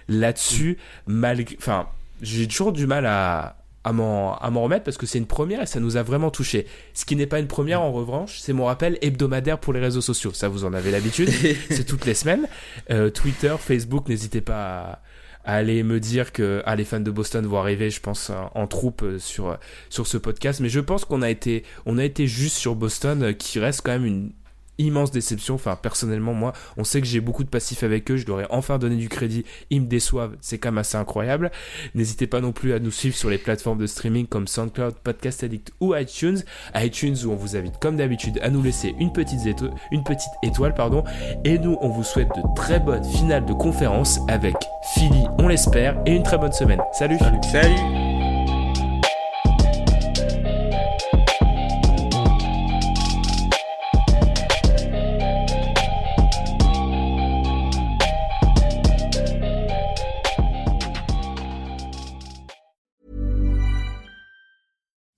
Là-dessus, malgré, enfin j'ai toujours du mal à à m'en remettre parce que c'est une première et ça nous a vraiment touché. Ce qui n'est pas une première en revanche, c'est mon rappel hebdomadaire pour les réseaux sociaux. Ça, vous en avez l'habitude. c'est toutes les semaines. Euh, Twitter, Facebook, n'hésitez pas à, aller me dire que ah, les fans de Boston vont arriver, je pense, en, troupe euh, sur, sur ce podcast. Mais je pense qu'on a été, on a été juste sur Boston, euh, qui reste quand même une, immense déception. Enfin, personnellement, moi, on sait que j'ai beaucoup de passifs avec eux. Je leur ai enfin donné du crédit. Ils me déçoivent. C'est quand même assez incroyable. N'hésitez pas non plus à nous suivre sur les plateformes de streaming comme SoundCloud, Podcast Addict ou iTunes. iTunes où on vous invite comme d'habitude à nous laisser une petite, étoile, une petite étoile. Pardon. Et nous, on vous souhaite de très bonnes finales de conférence avec Philly, on l'espère, et une très bonne semaine. Salut. Salut.